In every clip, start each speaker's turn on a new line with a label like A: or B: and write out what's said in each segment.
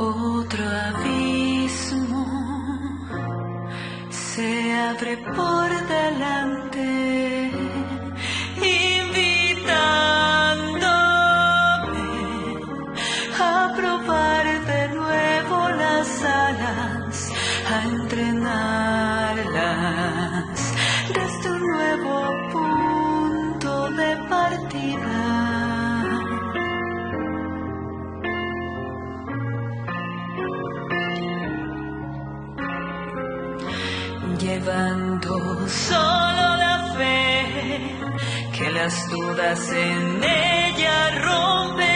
A: Otro abismo se abre por delante, las dudas en ella rompen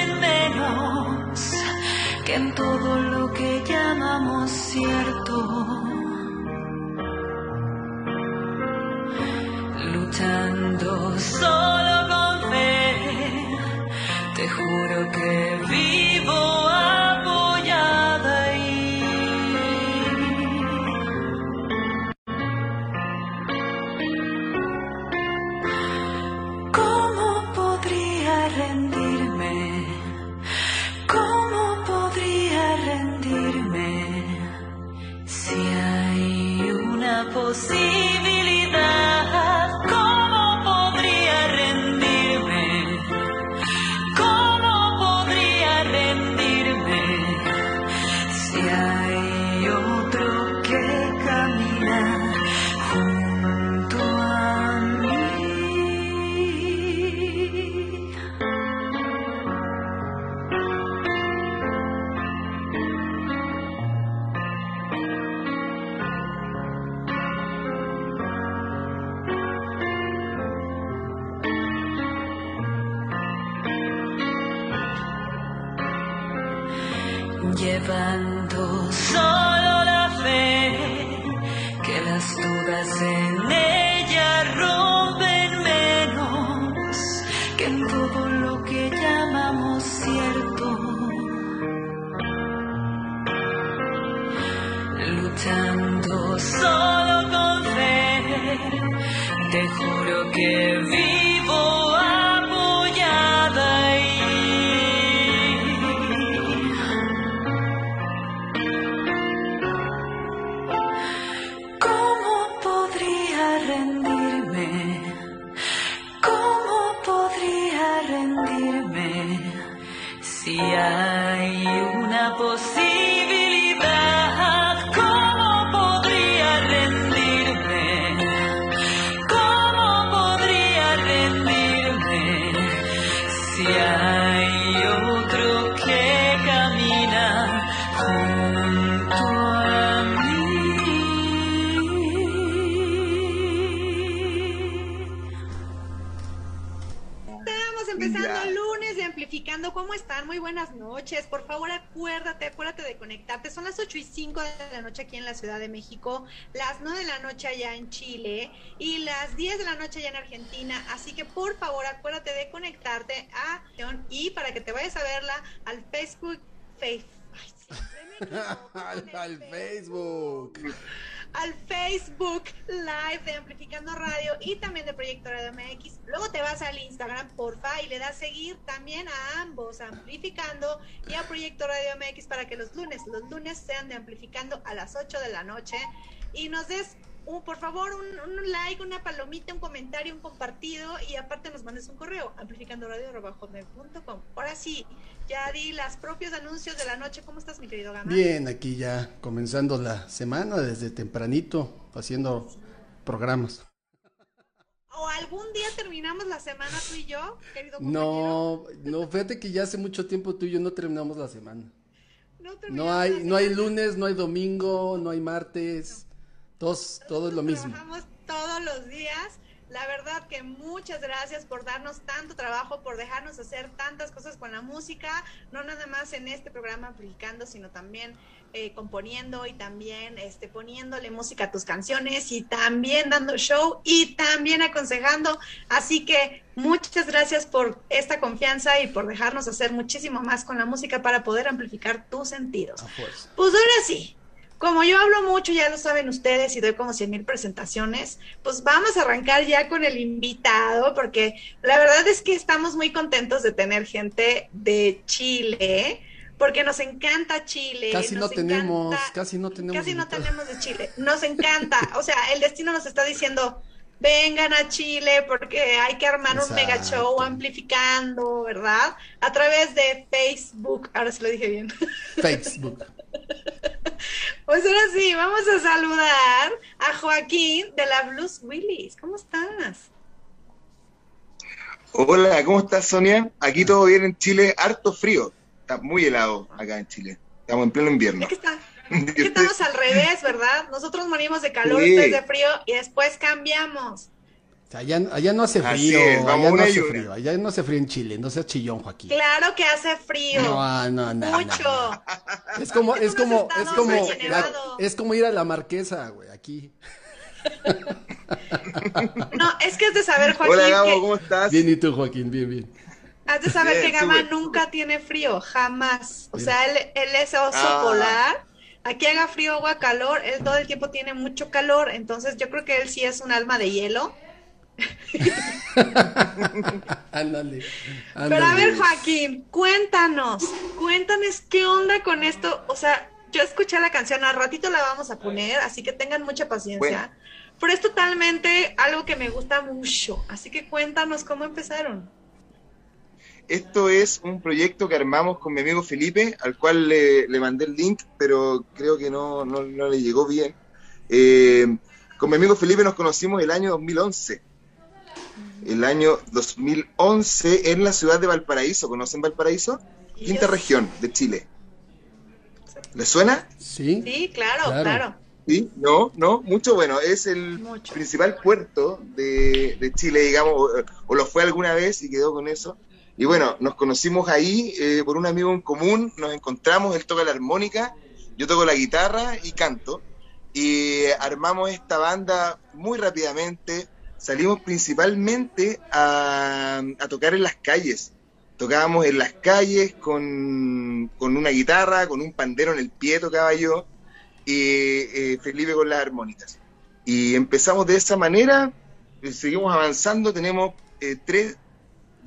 A: llevando solo la fe, que las dudas en ella rompen menos que en todo lo que llamamos cierto. Luchando solo con fe, te juro que
B: Muy buenas noches. Por favor, acuérdate, acuérdate de conectarte. Son las 8 y 5 de la noche aquí en la Ciudad de México, las 9 de la noche allá en Chile y las 10 de la noche allá en Argentina. Así que por favor, acuérdate de conectarte a y para que te vayas a verla al Facebook. Face, ay,
C: al, al Facebook.
B: Al Facebook Live de Amplificando Radio y también de Proyecto Radio MX. Luego te vas al Instagram, porfa, y le das seguir también a ambos, Amplificando y a Proyecto Radio MX para que los lunes, los lunes sean de Amplificando a las 8 de la noche y nos des un, por favor un, un like, una palomita, un comentario, un compartido y aparte nos mandes un correo amplificandoradio.com. Ahora sí, ya di las propios anuncios de la noche. ¿Cómo estás, mi querido Gama?
C: Bien, aquí ya comenzando la semana desde tempranito, haciendo programas.
B: ¿O algún día terminamos la semana tú y yo, querido compañero?
C: No, no, fíjate que ya hace mucho tiempo tú y yo no terminamos la semana.
B: No, terminamos
C: No hay,
B: la
C: no hay lunes, no hay domingo, no hay martes, todos, todo es lo mismo.
B: Trabajamos todos los días. La verdad que muchas gracias por darnos tanto trabajo, por dejarnos hacer tantas cosas con la música, no nada más en este programa aplicando, sino también eh, componiendo y también este, poniéndole música a tus canciones y también dando show y también aconsejando. Así que muchas gracias por esta confianza y por dejarnos hacer muchísimo más con la música para poder amplificar tus sentidos. Pues ahora sí, como yo hablo mucho, ya lo saben ustedes, y doy como 100 mil presentaciones, pues vamos a arrancar ya con el invitado, porque la verdad es que estamos muy contentos de tener gente de Chile, porque nos encanta Chile.
C: Casi no tenemos,
B: encanta-
C: casi no tenemos.
B: Casi no tenemos de Chile. Nos encanta. O sea, el destino nos está diciendo, vengan a Chile porque hay que armar un mega show amplificando, ¿verdad? A través de Facebook. Ahora sí lo dije bien.
C: Facebook.
B: Pues ahora sí, vamos a saludar a Joaquín de la Blues Willis. ¿Cómo estás?
D: Hola, ¿cómo estás, Sonia? Aquí todo bien en Chile, harto frío. Está muy helado acá en Chile. Estamos en pleno invierno.
B: Es que, está- es que estamos al revés, ¿verdad? Nosotros morimos de calor,
D: Sí.
B: ustedes de frío y después cambiamos.
C: O allá, allá no hace frío,
D: es, vamos
C: allá no hace frío, allá no hace frío en Chile, no seas chillón, Joaquín.
B: Claro que hace frío.
C: No, no, no,
B: Mucho.
C: no. Es como,
B: Es
C: es como, es como,
B: Nevado.
C: es como ir a la marquesa, güey, aquí.
B: No, es que has de saber, Joaquín,
D: Hola, Gabo,
B: que
D: ¿cómo estás?
C: Bien, y tú, Joaquín, bien, bien.
B: has de saber
D: Bien,
B: que Gama
D: súper.
B: nunca tiene frío, jamás. O
C: Bien.
B: sea, él, él es oso
D: Ah.
B: polar. Aquí haga frío o haga calor, él todo el tiempo tiene mucho calor, entonces yo creo que él sí es un alma de hielo.
C: Ándale.
B: Pero a ver, Joaquín, cuéntanos, cuéntanos qué onda con esto. O sea, yo escuché la canción, al ratito la vamos a poner, así que tengan mucha paciencia.
D: Bueno.
B: Pero es totalmente algo que me gusta mucho, así que cuéntanos cómo empezaron.
D: Esto es un proyecto que armamos con mi amigo Felipe, al cual le, le mandé el link, pero creo que no, no, no le llegó bien. Eh, con mi amigo Felipe nos conocimos el año 2011. El año 2011 en la ciudad de Valparaíso. ¿Conocen Valparaíso? Quinta región de Chile. ¿Les suena?
C: Sí,
B: Sí, claro,
C: Claro.
B: claro.
D: Sí, no, no, mucho bueno. Es el
B: Mucho.
D: principal puerto de, de Chile, digamos, o, o lo fue alguna vez y quedó con eso. Y bueno, nos conocimos ahí eh, por un amigo en común, nos encontramos, él toca la armónica, yo toco la guitarra y canto. Y armamos esta banda muy rápidamente. Salimos principalmente a, a tocar en las calles. Tocábamos en las calles con, con una guitarra, con un pandero en el pie tocaba yo y eh, Felipe con las armónicas. Y empezamos de esa manera, seguimos avanzando, tenemos eh, tres,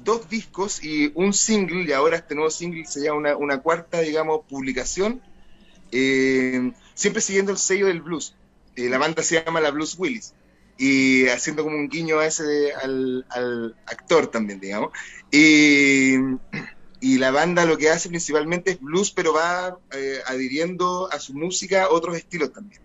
D: dos discos y un single, y ahora este nuevo single se llama una, una cuarta, digamos, publicación, eh, siempre siguiendo el sello del blues. Eh, la banda se llama la Blues Willis, y haciendo como un guiño a ese al, al actor también, digamos. Y, y la banda lo que hace principalmente es blues, pero va eh, adhiriendo a su música otros estilos también.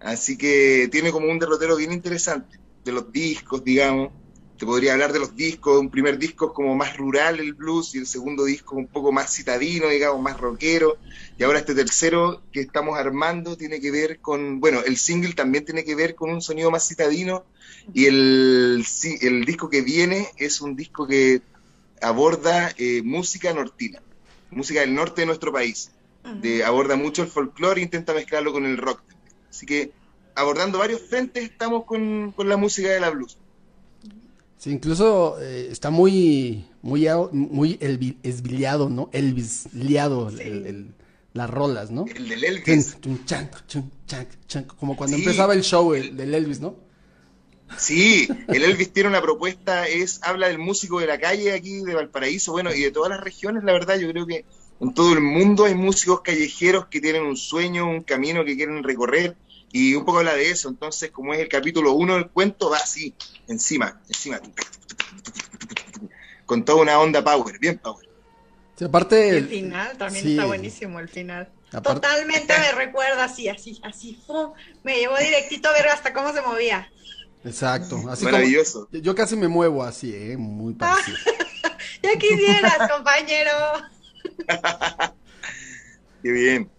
D: Así que tiene como un derrotero bien interesante de los discos, digamos. Te podría hablar de los discos. Un primer disco como más rural el blues y el segundo disco un poco más citadino, digamos, más rockero. Y ahora este tercero que estamos armando tiene que ver con, bueno, el single también tiene que ver con un sonido más citadino. Y el, el disco que viene es un disco que aborda eh, música nortina, música del norte de nuestro país. De, aborda mucho el folclore e intenta mezclarlo con el rock. Así que abordando varios frentes estamos con, con la música de la blues.
C: Sí, incluso eh, está muy, muy, muy elvi- esbiliado, ¿no? Elvis, liado el- las rolas, ¿no?
D: El del Elvis.
C: Como cuando
D: Sí.
C: empezaba el show el- del Elvis, ¿no?
D: Sí, el Elvis tiene una propuesta, es habla del músico de la calle aquí de Valparaíso, bueno, y de todas las regiones, la verdad, yo creo que en todo el mundo hay músicos callejeros que tienen un sueño, un camino que quieren recorrer, y un poco habla de eso, entonces como es el capítulo uno del cuento, va así, encima, encima, con toda una onda power, bien power.
C: Sí, aparte,
B: Y el
C: el-
B: final también
C: sí.
B: está buenísimo, el final.
C: Aparte-
B: Totalmente me recuerda así, así, así. Me llevó directito a ver hasta cómo se movía.
C: exacto, así como,
D: Maravilloso.
C: yo casi me muevo así, ¿eh? Muy parecido.
B: Ya quisieras, compañero.
D: Qué bien.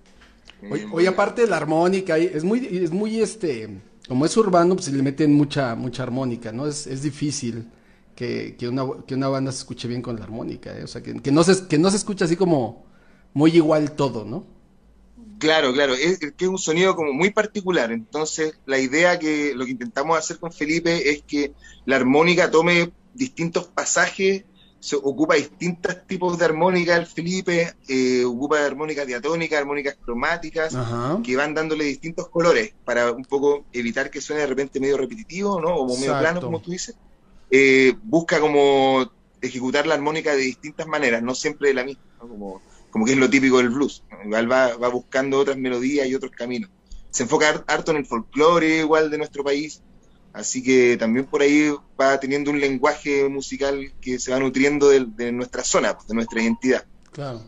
C: Oye,
D: Muy
C: oye, aparte de la armónica, es muy, es muy este, como es urbano, pues le meten mucha, mucha armónica, ¿no? Es, es difícil que, que una, que una banda se escuche bien con la armónica, ¿eh? O sea, que, que no se, que no se escucha así como muy igual todo, ¿no?
D: Claro, claro, es que es un sonido como muy particular. Entonces, la idea que lo que intentamos hacer con Felipe es que la armónica tome distintos pasajes, se ocupa distintos tipos de armónica el Felipe, eh, ocupa armónicas diatónicas, armónicas cromáticas,
C: Ajá.
D: que van dándole distintos colores para un poco evitar que suene de repente medio repetitivo, ¿no? O medio
C: Exacto.
D: plano, como tú dices. Eh, busca como ejecutar la armónica de distintas maneras, no siempre de la misma, ¿no? Como como que es lo típico del blues. Igual va, va buscando otras melodías y otros caminos. Se enfoca harto en el folclore igual de nuestro país, así que también por ahí va teniendo un lenguaje musical que se va nutriendo de, de nuestra zona, de nuestra identidad.
C: Claro.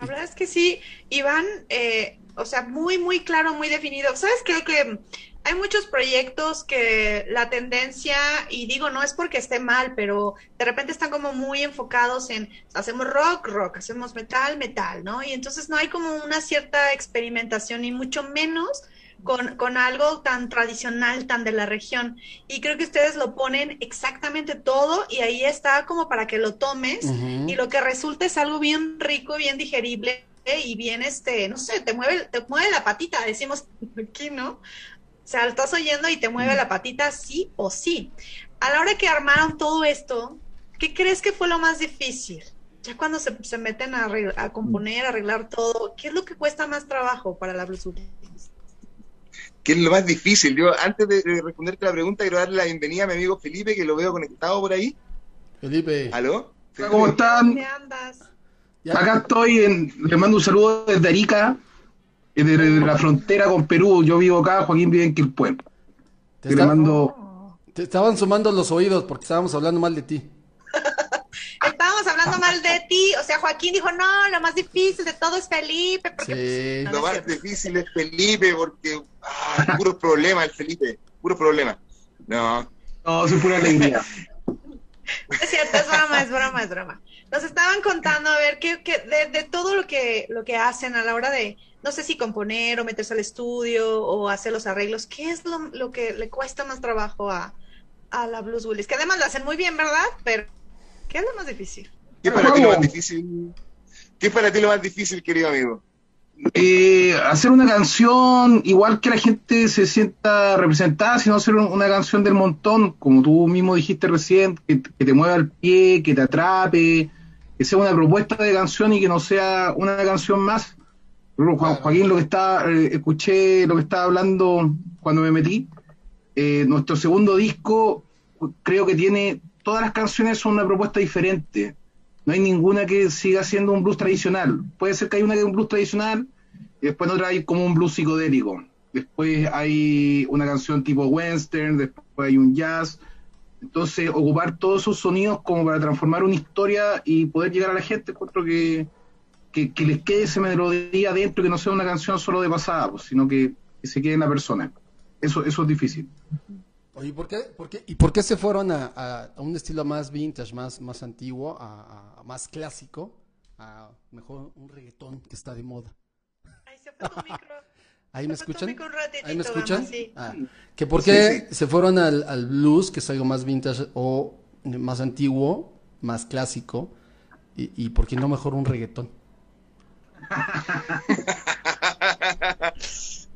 B: La verdad es que sí, Iván, eh, o sea, muy, muy claro, muy definido. ¿Sabes? Creo que hay muchos proyectos que la tendencia, y digo, no es porque esté mal, pero de repente están como muy enfocados en, hacemos rock, rock, hacemos metal, metal, ¿no? Y entonces no hay como una cierta experimentación, y mucho menos con, con, algo tan tradicional, tan de la región. Y creo que ustedes lo ponen exactamente todo y ahí está como para que lo tomes uh -huh. y lo que resulta es algo bien rico, bien digerible y bien, este, no sé, te mueve, te mueve la patita, decimos aquí, ¿no? O sea, lo estás oyendo y te mueve la patita sí o sí. A la hora que armaron todo esto, ¿qué crees que fue lo más difícil? Ya cuando se, se meten a, a componer, a arreglar todo, ¿qué es lo que cuesta más trabajo para la
D: ¿Qué es lo más difícil? Yo, antes de, de, responderte la pregunta, quiero darle la bienvenida a mi amigo Felipe, que lo veo conectado por ahí.
C: Felipe.
D: ¿Aló?
E: Felipe. ¿Cómo están?
B: ¿Dónde andas?
E: Acá estoy, en, les mando un saludo desde Arica, desde la frontera con Perú. Yo vivo acá, Joaquín vive en Quilpué.
C: Te, está... mando... te estaban sumando los oídos porque estábamos hablando mal de ti.
B: Hablando mal de ti, o sea, Joaquín dijo, no, lo más difícil de todo es Felipe. Porque,
D: sí.
B: pues, no,
D: lo más difícil es Felipe, porque ah, puro problema el Felipe, puro problema. No.
E: No, es pura alegría.
B: Es cierto, es broma, es broma, es broma. Nos estaban contando, a ver, que, que de, de, todo lo que, lo que hacen a la hora de, no sé si componer o meterse al estudio o hacer los arreglos, ¿qué es lo, lo que le cuesta más trabajo a, a la Blues Willis? Que además lo hacen muy bien, ¿verdad? Pero, ¿qué es lo más difícil?
D: ¿Qué es para ti lo más difícil? ¿Qué es para ti lo más difícil, querido amigo?
E: Eh, hacer una canción igual que la gente se sienta representada, sino hacer una canción del montón, como tú mismo dijiste recién, que, que te mueva el pie, que te atrape, que sea una propuesta de canción y que no sea una canción más. Juan, Joaquín, lo que está, eh, escuché lo que estaba hablando cuando me metí. Eh, nuestro segundo disco creo que tiene, todas las canciones son una propuesta diferente. No hay ninguna que siga siendo un blues tradicional. Puede ser que hay una que es un blues tradicional y después otra hay como un blues psicodélico. Después hay una canción tipo western, después hay un jazz. Entonces, ocupar todos esos sonidos como para transformar una historia y poder llegar a la gente, encuentro que, que, que les quede esa melodía dentro, que no sea una canción solo de pasada, pues, sino que, que, se quede en la persona. Eso, eso es difícil.
C: Oye, ¿por qué, por qué, ¿y por qué se fueron a, a, a, un estilo más vintage, más, más antiguo, a, a, más clásico, a mejor un reggaetón que está de moda?
B: Ahí se fue tu micro.
C: ¿Ahí me escuchan?
B: Ratitito,
C: ¿Ahí me escuchan?
B: Vamos, sí.
C: ah, ¿Que por qué
D: sí, sí.
C: se fueron al, al, blues, que es algo más vintage o más antiguo, más clásico? ¿Y, y por qué no mejor un reggaetón?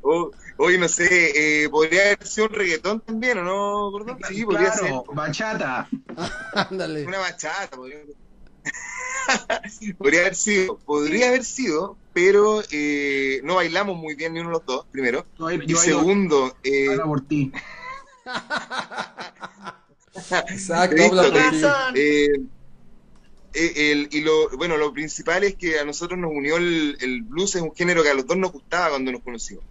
D: oh, Hoy no sé, eh, podría haber sido un reggaetón también, ¿o no, Gordón?
E: Sí, podría ser. Bachata.
C: Ándale.
D: Una bachata, podría... podría haber sido, podría haber sido, pero eh, no bailamos muy bien ni uno de los dos, primero.
E: No,
D: y segundo,
E: eh... habla por ti.
C: Exacto, habla ti.
D: Eh, el, y lo, bueno, lo principal es que a nosotros nos unió el, el blues, es un género que a los dos nos gustaba cuando nos conocimos.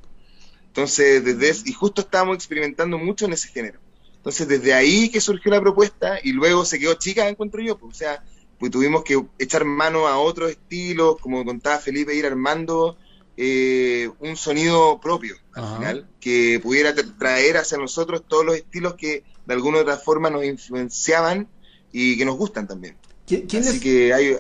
D: Entonces, desde y justo estábamos experimentando mucho en ese género. Entonces, desde ahí que surgió la propuesta y luego se quedó chica, encuentro yo. Pues, o sea, pues tuvimos que echar mano a otros estilos, como contaba Felipe, ir armando eh, un sonido propio al Ajá. final, que pudiera traer hacia nosotros todos los estilos que de alguna u otra forma nos influenciaban y que nos gustan también.
C: ¿Quién, quién
D: Así
C: es?
D: que hay,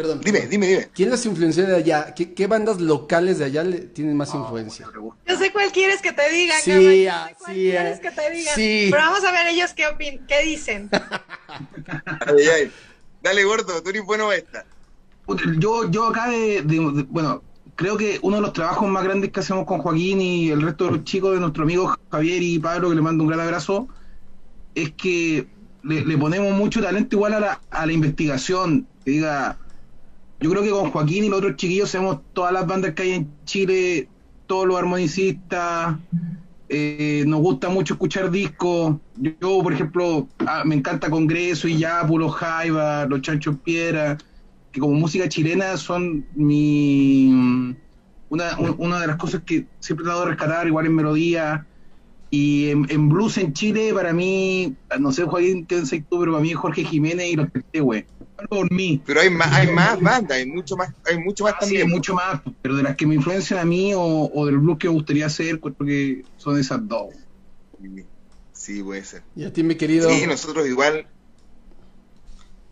C: Perdón.
D: Dime, dime, dime.
C: ¿Quién las influenció de allá? ¿Qué, qué bandas locales de allá le tienen más oh, influencia?
B: Yo sé cuál quieres que te digan.
C: Sí,
B: cabrón. Yo
C: ah,
B: sé cuál
C: sí,
B: quieres
C: ah,
B: que te digan.
C: sí.
B: Pero vamos a ver ellos qué opin qué dicen.
D: ay, ay. Dale, gordo, tú eres bueno esta.
E: Yo, yo acá de, de, de, bueno, creo que uno de los trabajos más grandes que hacemos con Joaquín y el resto de los chicos de nuestro amigo Javier y Pablo, que le mando un gran abrazo, es que le, le ponemos mucho talento igual a la, a la investigación. Que diga, yo creo que con Joaquín y los otros chiquillos sabemos todas las bandas que hay en Chile, todos los armonicistas, eh, nos gusta mucho escuchar discos. Yo, por ejemplo, ah, me encanta Congreso y Yapu, los Jaiba, los Chanchos Piedra. que como música chilena son mi una, de las cosas que siempre he tratado de rescatar, igual en melodía. Y en, blues en Chile, para mí, no sé, Joaquín, qué tú, pero para mí Jorge Jiménez y los güey.
D: Por mí. Pero hay más, hay más bandas, hay mucho más, hay mucho más también.
E: Sí, hay mucho más, pero de las que me influencian a mí o, o del blues que me gustaría hacer, porque son esas dos.
D: Sí, puede ser.
C: Y a ti, mi querido.
D: Sí, nosotros igual.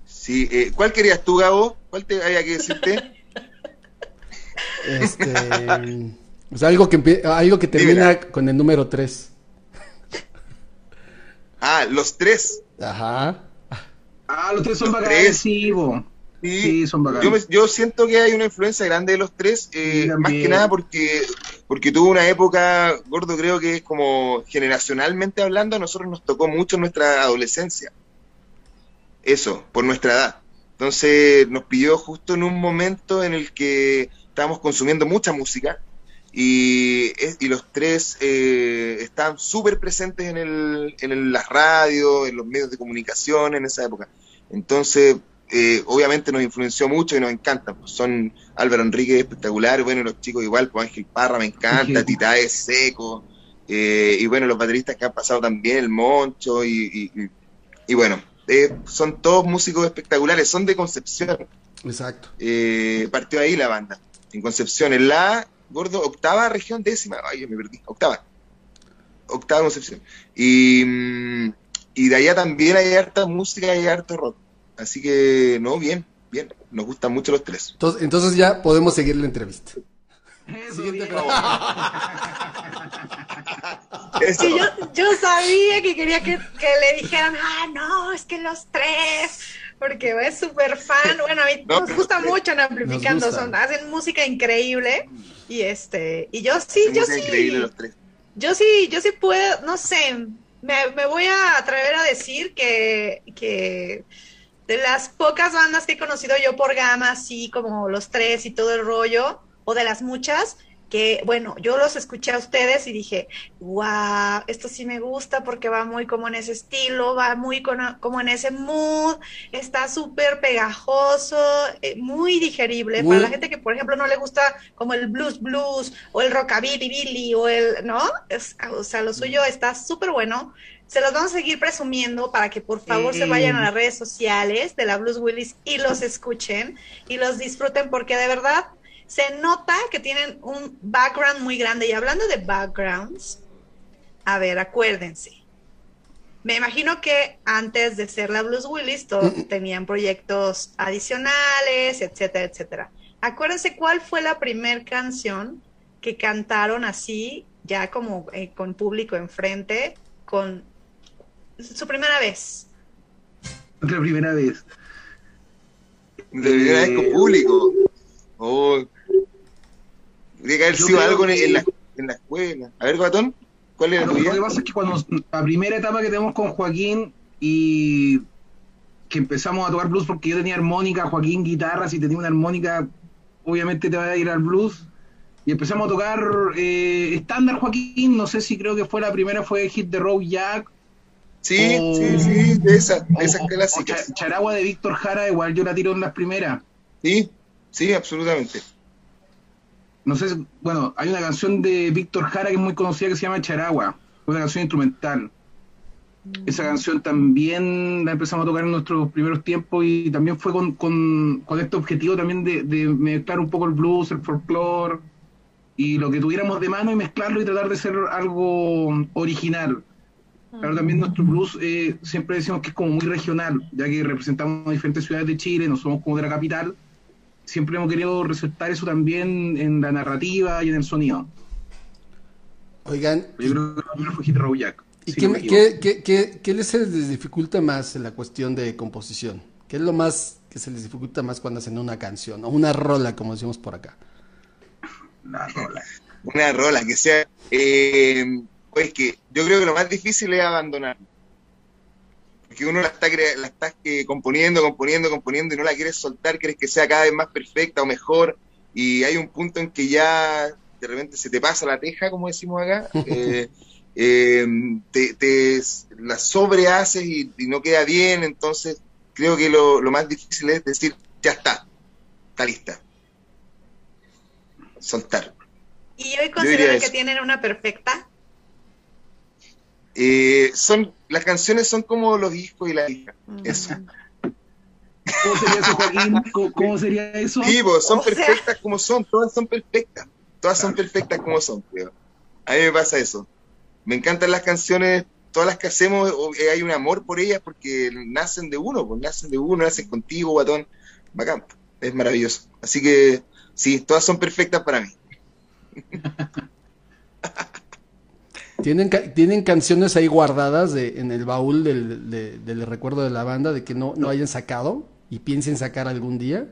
D: Sí, eh, ¿cuál querías tú, Gabo? ¿Cuál te había que decirte?
C: Este, pues algo que algo que termina con el número 3.
D: Ah, los tres.
C: Ajá.
E: Ah, los tres son bacanes, sí,
D: sí, son bacanes. Yo, siento que hay una influencia grande de los tres, eh, más que nada porque, porque tuvo una época, gordo, creo que es como generacionalmente hablando, a nosotros nos tocó mucho en nuestra adolescencia. Eso, por nuestra edad. Entonces nos pidió justo en un momento en el que estábamos consumiendo mucha música y, y los tres eh, estaban súper presentes en, el, en las radios, en los medios de comunicación en esa época. Entonces, eh, obviamente nos influenció mucho y nos encanta. Pues son Álvaro Enrique espectacular, bueno, los chicos igual, pues Ángel Parra me encanta, Titae Seco, eh, y bueno, los bateristas que han pasado también, el Moncho, y, y, y bueno, eh, son todos músicos espectaculares, son de Concepción.
C: Exacto.
D: partió ahí la banda en Concepción, en la, gordo, octava región, décima, ay, me perdí, octava, octava Concepción. Y, mm, y de allá también hay harta música y harto rock. Así que, no, bien, bien, nos gustan mucho los tres.
C: Entonces, entonces ya podemos seguir la entrevista.
B: Sí, yo, yo, sabía que quería que, que, le dijeran, ah, no, es que los tres, porque es súper fan. Bueno, a mí nos gusta mucho en Amplificando, son, hacen música increíble. Y este, y yo sí, yo sí. Yo sí, yo sí puedo, no sé, me, voy a atrever a decir que, que de las pocas bandas que he conocido yo por gama, así como los tres y todo el rollo, o de las muchas, que, bueno, yo los escuché a ustedes y dije, wow, esto sí me gusta porque va muy como en ese estilo, va muy como en ese mood, está súper pegajoso, eh, muy digerible. Para la gente que, por ejemplo, no le gusta como el blues blues o el rockabilly billy o el, ¿no? o sea, lo suyo está súper bueno. Se los vamos a seguir presumiendo para que por favor se vayan a las redes sociales de la Blues Willis y los escuchen y los disfruten porque de verdad se nota que tienen un background muy grande. Y hablando de backgrounds, a ver, acuérdense. Me imagino que antes de ser la Blues Willis tenían proyectos adicionales, etcétera, etcétera. Acuérdense cuál fue la primera canción que cantaron así, ya como eh, con público enfrente, con su primera vez.
E: La primera vez.
D: De primera vez con eh, público. Oh, que haber sido algo en, la, en, la, escuela. A ver, Guatón, ¿cuál es la tuya?
E: Lo que pasa es que cuando la primera etapa que tenemos con Joaquín y que empezamos a tocar blues porque yo tenía armónica, Joaquín guitarra, si tenía una armónica, obviamente te va a ir al blues. Y empezamos a tocar eh, estándar Joaquín, no sé si creo que fue la primera, fue Hit the Road Jack.
D: Sí, sí, sí, de esas, esas clásicas.
E: Charagua de Víctor Jara, igual yo la tiro en las primeras.
D: Sí, sí, absolutamente
E: no sé, bueno, hay una canción de Víctor Jara que es muy conocida que se llama Charagua, una canción instrumental. Esa canción también la empezamos a tocar en nuestros primeros tiempos y también fue con, con, este objetivo también de, mezclar un poco el blues, el folclore y lo que tuviéramos de mano y mezclarlo y tratar de ser algo original. Claro, también nuestro blues eh, siempre decimos que es como muy regional, ya que representamos diferentes ciudades de Chile, no somos como de la capital, siempre hemos querido resaltar eso también en la narrativa y en el sonido.
C: Oigan.
E: Yo creo que primero fue Hit Jack.
C: ¿Y qué, qué, qué, qué, les dificulta más en la cuestión de composición? ¿Qué es lo más que se les dificulta más cuando hacen una canción o una rola, como decimos por acá?
E: Una rola.
D: Una rola, que sea. Eh, pues que yo creo que lo más difícil es abandonar que uno la está, la está componiendo, componiendo, componiendo y no la quieres soltar, quieres que sea cada vez más perfecta o mejor, y hay un punto en que ya de repente se te pasa la teja, como decimos acá, eh, eh, te, la sobrehaces y, no queda bien, entonces creo que lo, más difícil es decir, ya está, está lista. Soltar.
B: ¿Y hoy consideran que tienen una perfecta?
D: Eh, son, las canciones son como los discos y la hija. Eso.
E: ¿Cómo sería eso, Joaquín? ¿Cómo, sería eso?
D: Sí, pues, son perfectas como son, todas son perfectas. Todas son perfectas como son, creo. A mí me pasa eso. Me encantan las canciones, todas las que hacemos, eh, hay un amor por ellas porque nacen de uno, pues nacen de uno, nacen contigo, guatón. Bacán, es maravilloso. Así que sí, todas son perfectas para mí.
C: ¿Tienen, ¿Tienen canciones ahí guardadas de, en el baúl del, del, recuerdo de la banda de que no, no hayan sacado y piensen sacar algún día?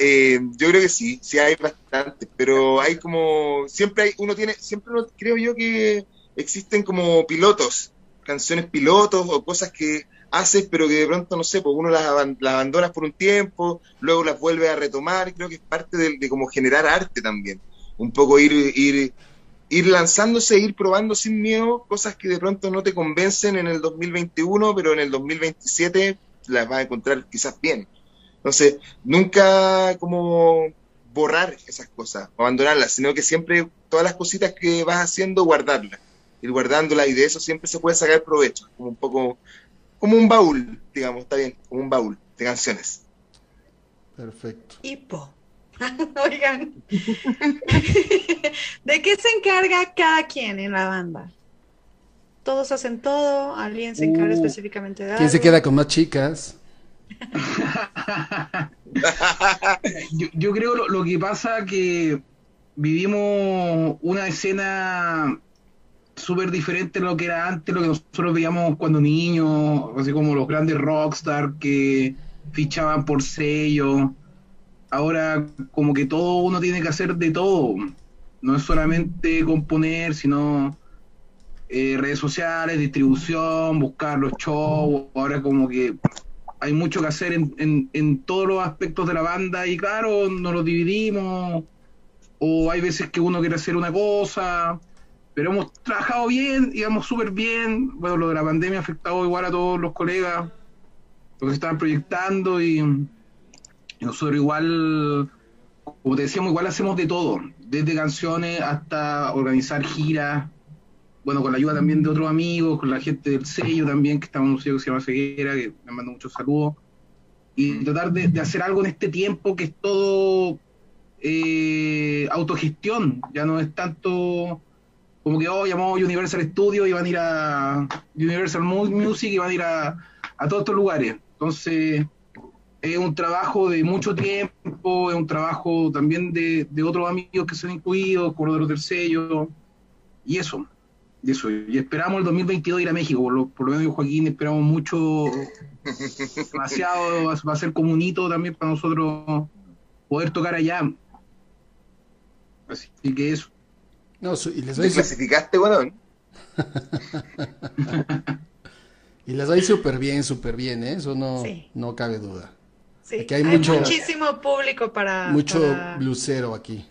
D: eh, yo creo que sí, sí hay bastante, pero hay como, siempre hay, uno tiene, siempre creo yo que existen como pilotos, canciones pilotos o cosas que haces, pero que de pronto, no sé, pues uno las, abandonas por un tiempo, luego las vuelve a retomar, creo que es parte de, de como generar arte también, un poco ir, ir, ir lanzándose, ir probando sin miedo cosas que de pronto no te convencen en el 2021, pero en el 2027 las vas a encontrar quizás bien. Entonces, nunca como borrar esas cosas, abandonarlas, sino que siempre todas las cositas que vas haciendo, guardarlas, ir guardándolas y de eso siempre se puede sacar provecho, como un poco, como un baúl, digamos, está bien, como un baúl de canciones.
C: Perfecto.
B: Hipo. Oigan, ¿de qué se encarga cada quien en la banda? Todos hacen todo, alguien se encarga uh. específicamente de algo.
C: ¿Quién se queda con más chicas?
E: yo, creo lo, que pasa que vivimos una escena súper diferente a lo que era antes, lo que nosotros veíamos cuando niños, así como los grandes rockstar que fichaban por sello. Ahora como que todo uno tiene que hacer de todo. No es solamente componer, sino eh, redes sociales, distribución, buscar los shows. Ahora como que hay mucho que hacer en, en, todos los aspectos de la banda y claro, nos lo dividimos o hay veces que uno quiere hacer una cosa, pero hemos trabajado bien, íbamos súper bien. Bueno, lo de la pandemia ha afectado igual a todos los colegas, los que estaban proyectando y, nosotros igual, como te decíamos, igual hacemos de todo, desde canciones hasta organizar giras, bueno, con la ayuda también de otros amigos, con la gente del sello también, que está en un sello que se llama Ceguera, que me manda muchos saludos, y tratar de, hacer algo en este tiempo que es todo eh, autogestión, ya no es tanto como que, oh, llamó Universal Studios y van a ir a Universal Music y van a ir a, todos estos lugares. Entonces, es un trabajo de mucho tiempo, es un trabajo también de, de otros amigos que se han incluido, corredores del sello, y eso eso. Y esperamos el 2022 ir a México, por lo, por lo menos Joaquín, esperamos mucho, demasiado, va a ser como un hito también para nosotros poder tocar allá. Así que eso.
D: No, y les doy clasificaste, weón?
C: y les doy súper bien, súper bien, ¿eh? eso no, no cabe duda.
B: Sí. hay, mucho, muchísimo público para...
C: Mucho blusero aquí.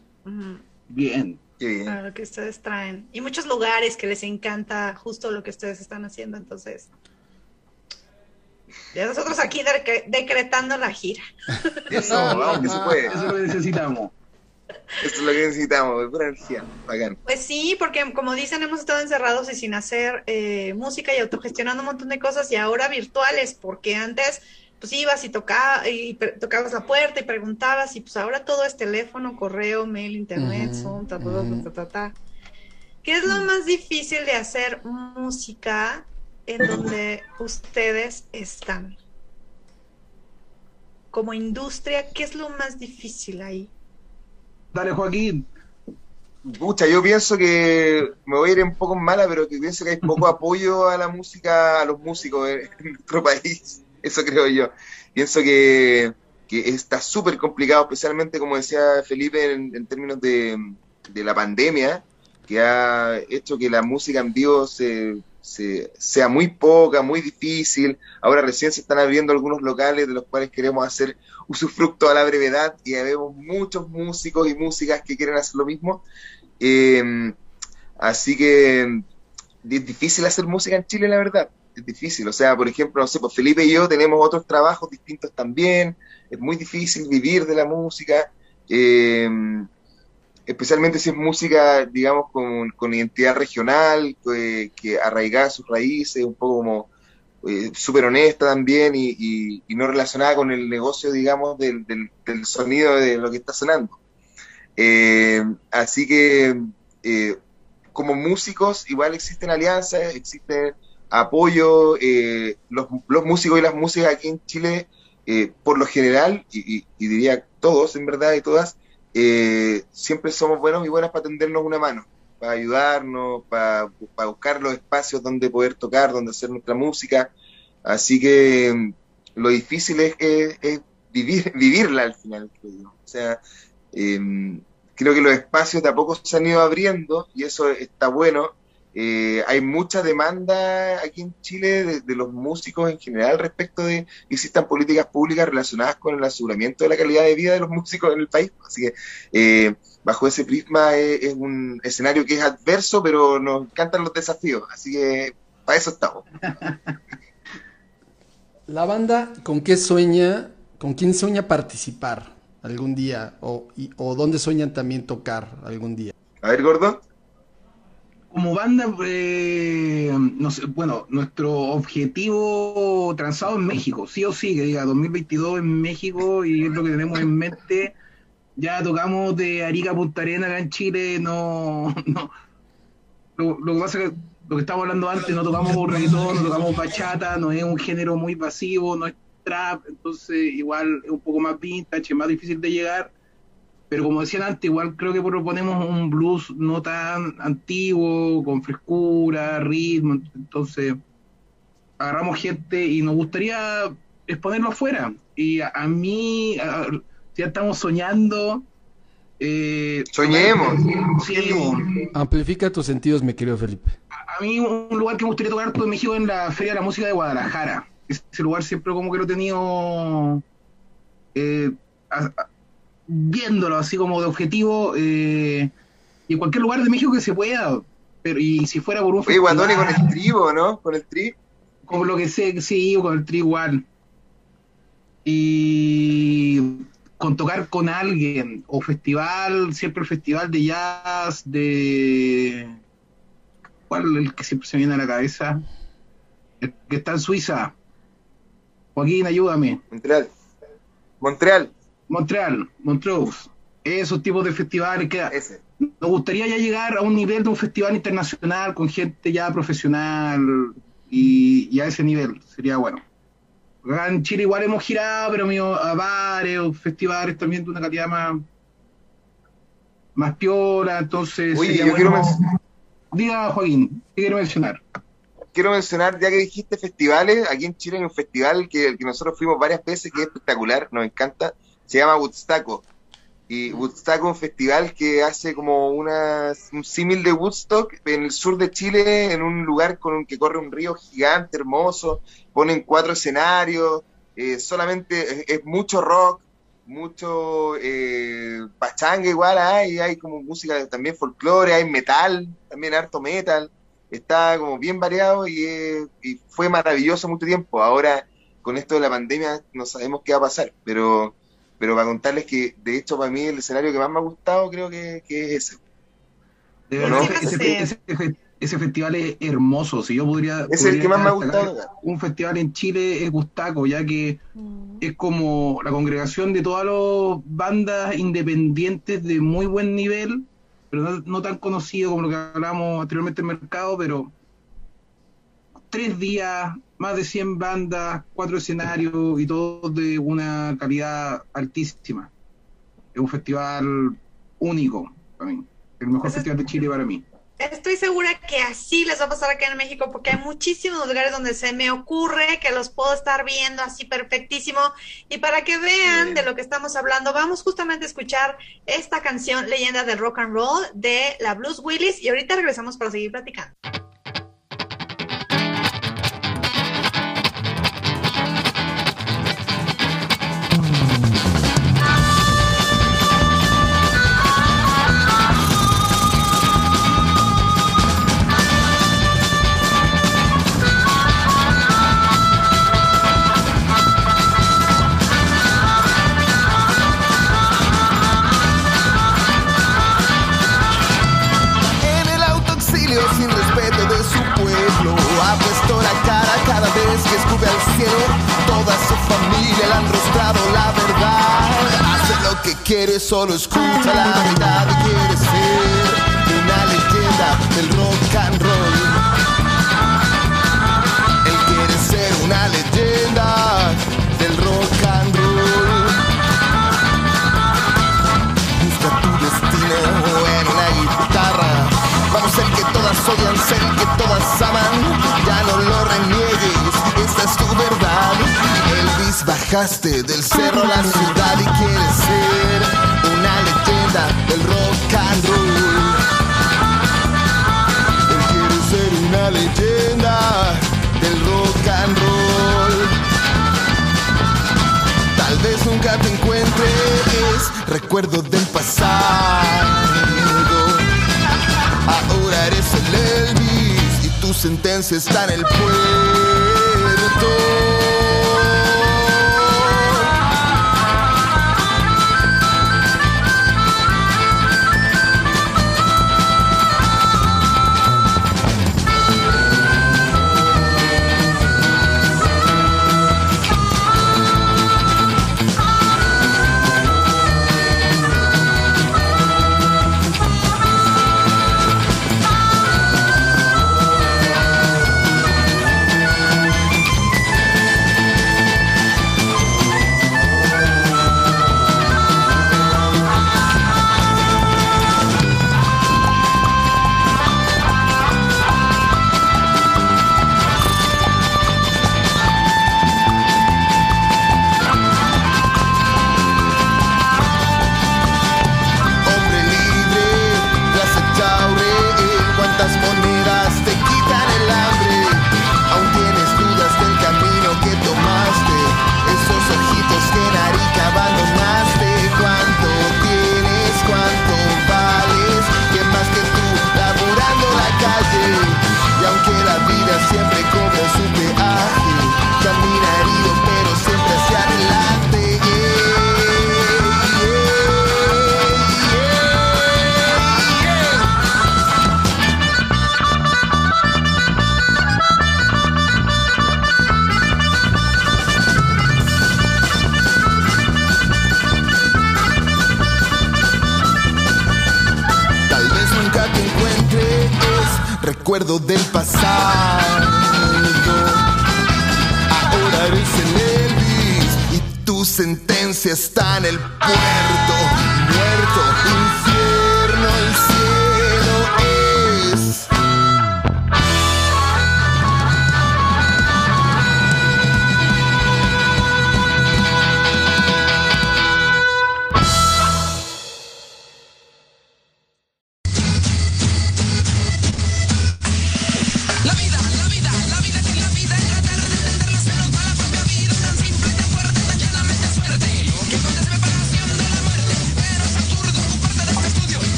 E: Bien.
B: Para lo que ustedes traen. Y muchos lugares que les encanta justo lo que ustedes están haciendo, entonces. Ya nosotros aquí decretando la gira.
D: Eso, vamos, que se puede.
E: Eso es lo que necesitamos.
D: Eso es lo que necesitamos, pura energía.
B: Pues sí, porque como dicen, hemos estado encerrados y sin hacer eh, música y autogestionando un montón de cosas y ahora virtuales, porque antes pues ibas y, tocaba, y tocabas la puerta y preguntabas y pues ahora todo es teléfono, correo, mail, internet, Zoom, ta, ta, ta, ta, ¿Qué es lo más difícil de hacer música en donde ustedes están? Como industria, ¿qué es lo más difícil ahí?
E: Dale, Joaquín.
D: Pucha, yo pienso que me voy a ir un poco mala, pero que pienso que hay poco apoyo a la música, a los músicos en nuestro país. Eso creo yo. Pienso que, está súper complicado, especialmente como decía Felipe, en, términos de, la pandemia, que ha hecho que la música en vivo se, sea muy poca, muy difícil. Ahora recién se están abriendo algunos locales de los cuales queremos hacer usufructo a la brevedad y vemos muchos músicos y músicas que quieren hacer lo mismo. Eh, así que es difícil hacer música en Chile, la verdad es difícil. O sea, por ejemplo, no sé, pues Felipe y yo tenemos otros trabajos distintos también. Es muy difícil vivir de la música. Eh, especialmente si es música, digamos, con, identidad regional, que, que arraigada sus raíces, un poco como eh, súper honesta también y, y, no relacionada con el negocio, digamos, del, del, del sonido de lo que está sonando. Eh, así que eh, como músicos igual existen alianzas, existe apoyo, eh, los, los, músicos y las músicas aquí en Chile, eh, por lo general, y, y, diría todos en verdad y todas, eh, siempre somos buenos y buenas para tendernos una mano, para ayudarnos, para, para, buscar los espacios donde poder tocar, donde hacer nuestra música. Así que mm, lo difícil es, es, es vivir, vivirla al final, creo O sea, eh, creo que los espacios de a poco se han ido abriendo y eso está bueno. Eh, hay mucha demanda aquí en Chile de, de, los músicos en general respecto de que existan políticas públicas relacionadas con el aseguramiento de la calidad de vida de los músicos en el país. Así que eh, bajo ese prisma es, es, un escenario que es adverso, pero nos encantan los desafíos. Así que para eso estamos.
C: La banda, ¿con qué sueña? ¿Con quién sueña participar algún día? ¿O, y, o dónde sueñan también tocar algún día?
D: A ver, Gordo
E: como banda, eh, bueno, nuestro objetivo trazado en México, sí o sí, que diga 2022 en México y es lo que tenemos en mente. Ya tocamos de Arica a Punta Arena acá en Chile, no, no. Lo, lo que pasa es que lo que estábamos hablando antes, no tocamos reggaetón, no tocamos bachata, no es un género muy pasivo, no es trap, entonces igual es un poco más vintage, es más difícil de llegar pero como decían antes, igual creo que proponemos un blues no tan antiguo, con frescura, ritmo, entonces agarramos gente y nos gustaría exponerlo afuera. Y a, a mí, a, ya estamos soñando. Eh,
D: Soñemos.
E: Sí,
C: Amplifica tus sentidos, mi querido Felipe.
E: A, a, mí un lugar que me gustaría tocar todo en México es en la Feria de la Música de Guadalajara. Ese lugar siempre como que lo he tenido... Eh, a, viéndolo así como de objetivo eh, y en cualquier lugar de México que se pueda pero y si fuera por un
D: Oye, Guatoni con el tribo, ¿no? Con el tri.
E: Como lo que sé, sí, con el tri igual. Y con tocar con alguien o festival, siempre el festival de jazz de ¿cuál es el que siempre se viene a la cabeza? El que está en Suiza. Joaquín, ayúdame.
D: Montreal. Montreal
E: Montreal, Montreux, esos tipos de festivales que
D: Ese.
E: nos gustaría ya llegar a un nivel de un festival internacional con gente ya profesional y, y a ese nivel sería bueno. Acá en Chile igual hemos girado, pero mío, a bares o festivales también de una calidad más más piola, entonces
D: Oye, yo
E: bueno.
D: quiero
E: Diga Joaquín, ¿qué quiero mencionar?
D: Quiero mencionar, ya que dijiste festivales, aquí en Chile hay un festival que, que nosotros fuimos varias veces, que es espectacular, nos encanta, se llama Woodstocko. Y Woodstock es un festival que hace como una, un símil de Woodstock en el sur de Chile, en un lugar con un, que corre un río gigante, hermoso, ponen cuatro escenarios, eh, solamente es, es, mucho rock, mucho eh, pachanga igual hay, hay como música también folclore, hay metal, también harto metal, está como bien variado y, eh, y fue maravilloso mucho tiempo. Ahora con esto de la pandemia no sabemos qué va a pasar, pero pero para contarles que de hecho para mí el escenario que más me ha gustado creo que, que es ese.
E: De verdad, ¿no? ese, ese, ese, festival es hermoso, si yo podría...
D: Es
E: podría
D: el que más me ha gustado.
E: Un festival en Chile es Gustaco, ya que mm. es como la congregación de todas las bandas independientes de muy buen nivel, pero no, no tan conocido como lo que hablamos anteriormente en el mercado, pero tres días, más de 100 bandas, cuatro escenarios y todo de una calidad altísima. Es un festival único para mí, el mejor
B: es-
E: festival de Chile para mí.
B: Estoy segura que así les va a pasar acá en México porque hay muchísimos lugares donde se me ocurre que los puedo estar viendo así perfectísimo. Y para que vean de lo que estamos hablando, vamos justamente a escuchar esta canción Leyenda del Rock and Roll de la Blues Willis y ahorita regresamos para seguir platicando.
D: Solo escucha la verdad y quieres ser una leyenda del rock and roll. Él quiere ser una leyenda del rock and roll. Busca tu destino en una guitarra. Vamos ser que todas odian, ser que todas aman. Ya no lo reniegues, esta es tu verdad. Elvis, bajaste del cerro a la ciudad y quieres ser del rock and roll. Él quiere ser una leyenda del rock and roll. Tal vez nunca te encuentres, recuerdo del pasado. Ahora eres el Elvis y tu sentencia está en el puerto.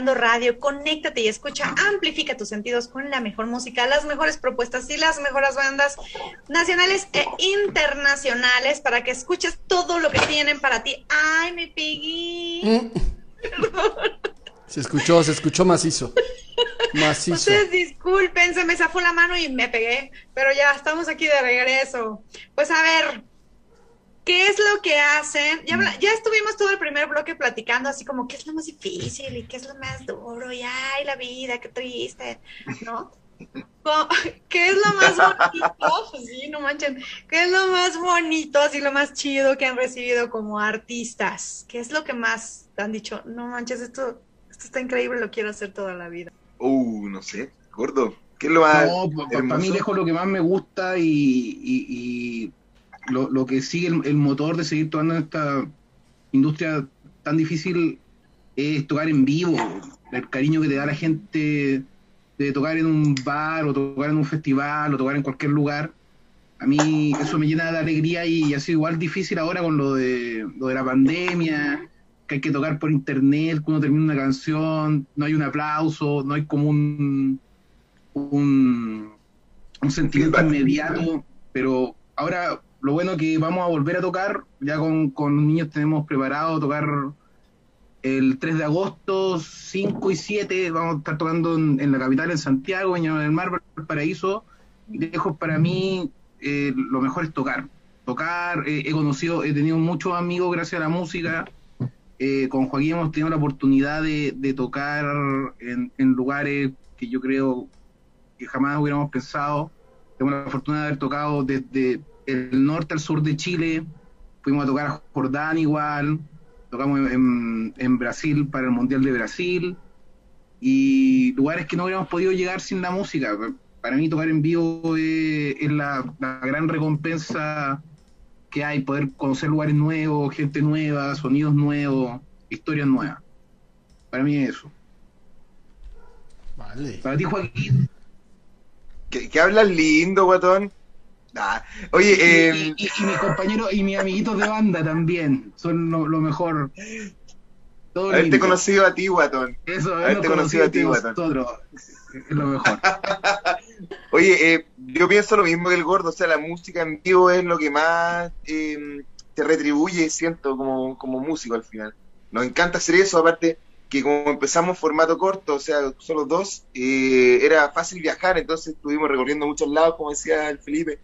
B: Amplificando Radio. Conéctate y escucha, amplifica tus sentidos con la mejor música, las mejores propuestas y las mejores bandas nacionales e internacionales para que escuches todo lo que tienen para ti. ¡Ay, me pegué!
C: Se escuchó, se escuchó macizo. Macizo.
B: Ustedes disculpen, se me zafó la mano y me pegué, pero ya estamos aquí de regreso. Pues a ver, ¿qué es lo que hacen? Ya, habla- ya estuvimos todo el primer bloque platicando así como qué es lo más difícil y qué es lo más duro y ay, la vida, qué triste, ¿no? ¿Qué es lo más bonito? Pues sí, no manchen. ¿Qué es lo más bonito, así lo más chido que han recibido como artistas? ¿Qué es lo que más te han dicho? No manches, esto, esto está increíble, lo quiero hacer toda la vida.
F: Uh, no sé, gordo. ¿Qué es lo más
E: No, para mí lejos lo que más me gusta y, y- y lo, lo que sigue el, el motor de seguir tocando en esta industria tan difícil es tocar en vivo. El cariño que te da la gente de tocar en un bar o tocar en un festival o tocar en cualquier lugar. A mí eso me llena de alegría y ha sido igual difícil ahora con lo de, lo de la pandemia, que hay que tocar por internet, que uno termina una canción, no hay un aplauso, no hay como un, un, un sentimiento inmediato, pero ahora lo bueno que vamos a volver a tocar, ya con, con niños tenemos preparado tocar el 3 de agosto, 5 y 7, vamos a estar tocando en, en la capital, en Santiago, en del Mar, Paraíso, y lejos para mí eh, lo mejor es tocar, tocar, eh, he conocido, he tenido muchos amigos gracias a la música. Eh, con Joaquín hemos tenido la oportunidad de, de tocar en, en lugares que yo creo que jamás hubiéramos pensado. Tengo la fortuna de haber tocado desde el norte al sur de Chile, fuimos a tocar a Jordán igual, tocamos en, Brasil para el Mundial de Brasil, y lugares que no hubiéramos podido llegar sin la música. Para mí tocar en vivo es, es la, la gran recompensa que hay, poder conocer lugares nuevos, gente nueva, sonidos nuevos, historias nuevas. Para mí es eso.
C: Vale.
E: Para ti, Joaquín,
D: Que, que hablas lindo, guatón. Ah, Oye, eh,
E: y, y- y mis compañeros y mis amiguitos de banda también son lo, lo mejor. Todo
D: haberte
E: lindo.
D: conocido a ti, guatón.
E: Eso,
D: haberte conocido a ti, guatón.
E: nosotros es lo mejor.
D: Oye, eh, yo pienso lo mismo que el gordo, o sea, la música en vivo es lo que más eh, te retribuye, siento, como, como músico al final. Nos encanta hacer eso, aparte que como empezamos formato corto, o sea, solo dos, eh, era fácil viajar, entonces estuvimos recorriendo muchos lados, como decía el Felipe,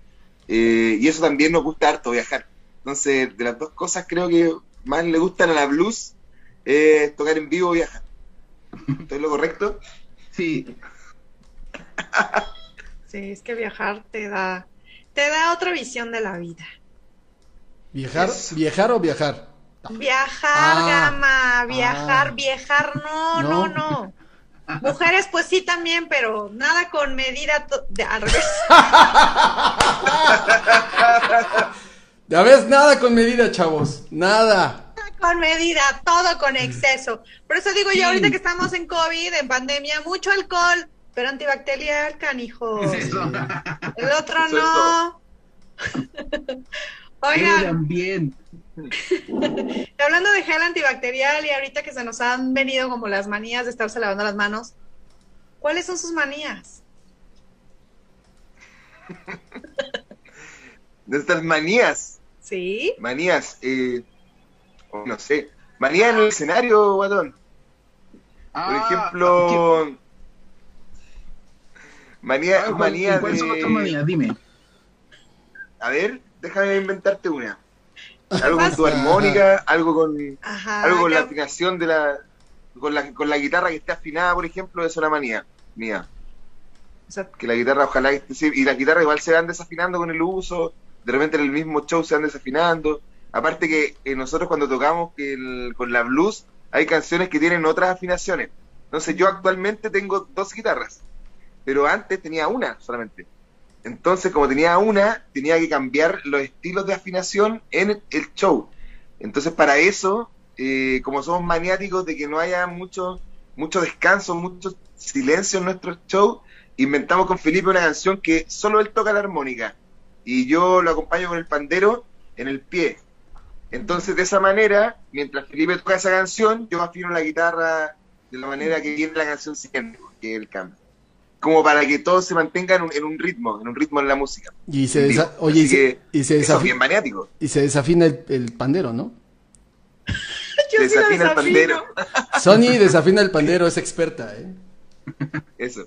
D: eh, y eso también nos gusta harto, viajar. Entonces, de las dos cosas creo que más le gustan a la blues es tocar en vivo o viajar. ¿Estoy lo correcto?
E: Sí,
B: Sí, es que viajar te da, te da otra visión de la vida.
C: ¿Viajar,
D: Eso.
C: viajar o viajar?
B: Viajar,
C: Ah.
B: gama, viajar,
C: Ah.
B: viajar, no, no,
C: No.
B: no. Mujeres, pues sí también, pero nada con medida de, al revés.
C: Ya ves, nada con medida, chavos. Nada.
B: con medida, todo con exceso. Por eso digo
E: Sí.
B: yo, ahorita que estamos en COVID, en pandemia, mucho alcohol, pero antibacterial, canijo.
E: es eso.
B: El otro
D: es
B: no. Oigan,
E: también.
B: hablando de gel antibacterial y ahorita que se nos han venido como las manías de estarse lavando las manos, ¿cuáles son sus manías?
D: De estas manías.
B: ¿Sí?
D: Manías, eh, no sé, manías en el escenario, guatón. Por
E: Ah,
D: ejemplo, manía,
E: ¿qué-
D: manía
E: ¿Cuáles son
D: de...
E: nuestras manías? Dime.
D: A ver, déjame inventarte una. Algo con tu armónica, algo con,
B: Ajá.
D: algo con la afinación de la, con la, con la guitarra que esté afinada, por ejemplo, es una manía mía. Que la guitarra ojalá que esté, sí, y la guitarra igual se van desafinando con el uso, de repente en el mismo show se van desafinando. Aparte que eh, nosotros cuando tocamos el- con la blues hay canciones que tienen otras afinaciones. Entonces yo actualmente tengo dos guitarras, pero antes tenía una solamente. Entonces como tenía una, tenía que cambiar los estilos de afinación en el show. Entonces para eso, eh, como somos maniáticos de que no haya mucho, mucho descanso, mucho silencio en nuestro show, inventamos con Felipe una canción que solo él toca la armónica y yo lo acompaño con el pandero en el pie. Entonces, de esa manera, mientras Felipe toca esa canción, yo afino la guitarra de la manera que viene la canción siguiente, que es el cambio. Como para que todo se mantenga en un, en un ritmo, en un ritmo en la música.
C: Y se, desa- oye, y se,
D: que
C: y se
D: eso es bien
C: desafi-
D: maniático.
C: y se desafina el, el pandero, ¿no?
B: Yo sí
D: Desafina el pandero.
C: Sony desafina el pandero, es experta, ¿eh?
D: Eso.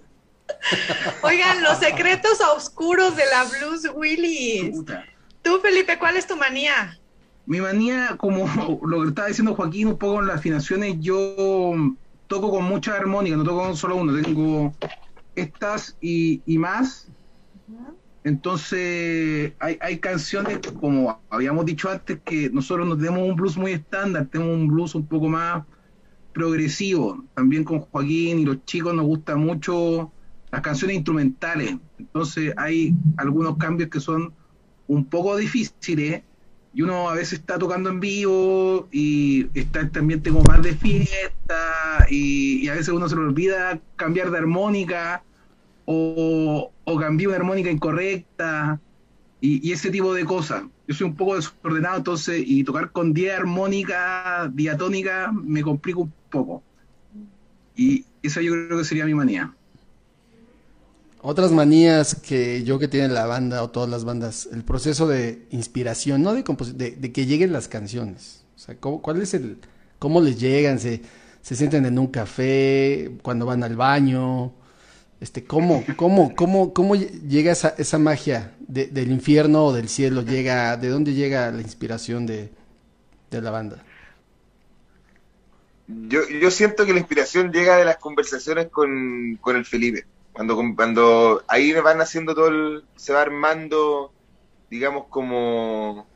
B: Oigan, los secretos oscuros de la Blues Willis.
E: Puta.
B: Tú, Felipe, ¿cuál es tu manía?
E: Mi manía, como lo que estaba diciendo Joaquín, un poco en las afinaciones, yo toco con mucha armónica, no toco con solo uno, tengo estas y, más. Entonces, hay, hay canciones, como habíamos dicho antes, que nosotros no tenemos un blues muy estándar, tenemos un blues un poco más progresivo. También con Joaquín y los chicos nos gustan mucho las canciones instrumentales. Entonces, hay algunos cambios que son un poco difíciles y uno a veces está tocando en vivo y está este ambiente como más de fiesta y, y a veces uno se le olvida cambiar de armónica o, o cambié una armónica incorrecta y, y ese tipo de cosas. Yo soy un poco desordenado entonces y tocar con 10 armónicas diatónicas me complica un poco. Y esa yo creo que sería mi manía.
C: Otras manías que yo que tiene la banda o todas las bandas, el proceso de inspiración, no de de, de que lleguen las canciones. O sea, ¿cómo- ¿cuál es el, cómo les llegan? ¿Se, se sienten en un café cuando van al baño? Este, ¿cómo, cómo, cómo, cómo llega esa, esa magia de- del infierno o del cielo? Llega, ¿de dónde llega la inspiración de, de la banda?
D: Yo, yo siento que la inspiración llega de las conversaciones con, con el Felipe. Cuando, cuando ahí van haciendo todo el, se va armando, digamos, como,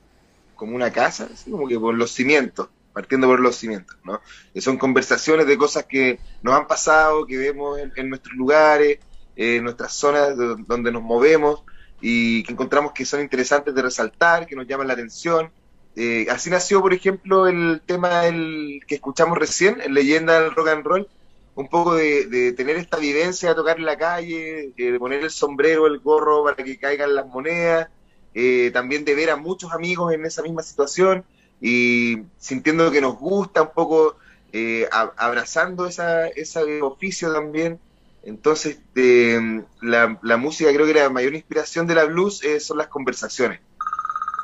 D: como una casa, así como que por los cimientos, partiendo por los cimientos, ¿no? Que son conversaciones de cosas que nos han pasado, que vemos en, nuestros lugares, eh, en nuestras zonas do- donde nos movemos y que encontramos que son interesantes de resaltar, que nos llaman la atención. Eh, así nació, por ejemplo, el tema del, que escuchamos recién, en Leyenda del Rock and Roll, un poco de, tener esta vivencia de tocar en la calle, eh, de poner el sombrero, el gorro para que caigan las monedas, eh, también de ver a muchos amigos en esa misma situación y sintiendo que nos gusta un poco, eh, a- abrazando esa, ese oficio también. Entonces, eh, la, la música creo que la mayor inspiración de la blues eh, son las conversaciones.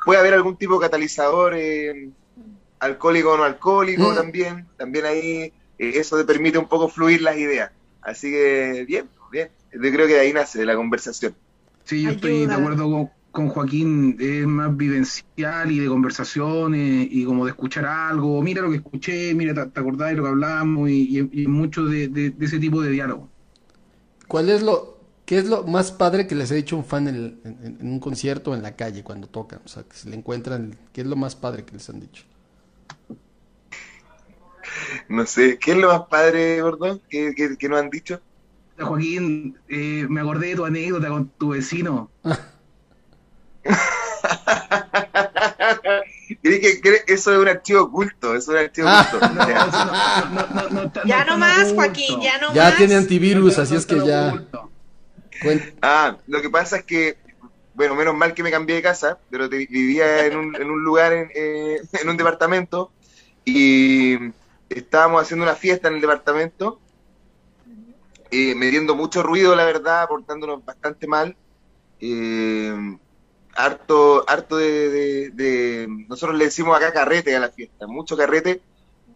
D: Puede haber algún tipo de catalizador eh, alcohólico o no alcohólico
C: Mm.
D: también. También ahí eh, eso te permite un poco fluir las ideas. Así que bien, bien. Yo creo que de ahí nace de la conversación.
E: Sí, yo estoy de acuerdo con, con Joaquín, es más vivencial y de conversaciones y como de escuchar algo, mira lo que escuché, mira, te, te acordás de lo que hablamos y, y- y mucho de, de- de ese tipo de diálogo.
C: ¿Cuál es lo, qué es lo más padre que les ha dicho un fan en, el- en- en un concierto o en la calle cuando tocan? O sea, que se le encuentran, ¿qué es lo más padre que les han dicho?
D: No sé, ¿qué es lo más padre, Gordón? ¿Qué, qué, qué nos han dicho?
E: Joaquín, eh, me acordé de tu anécdota con tu vecino.
D: Creí que cree- eso es un archivo oculto, eso es un archivo oculto.
E: No,
D: Ya.
E: no- no- no- no está-
B: Ya
E: está
B: no más,
E: oculto.
B: Joaquín, ya no
C: Ya
B: más.
C: tiene antivirus,
E: No
C: así es que ya...
D: Ah, lo que pasa es que, bueno, menos mal que me cambié de casa, pero te- vivía en un, en un lugar, en, eh, en un departamento, y estábamos haciendo una fiesta en el departamento, eh, metiendo mucho ruido, la verdad, portándonos bastante mal. eh, harto, harto de, de- de- Nosotros le decimos acá carrete a la fiesta, mucho carrete,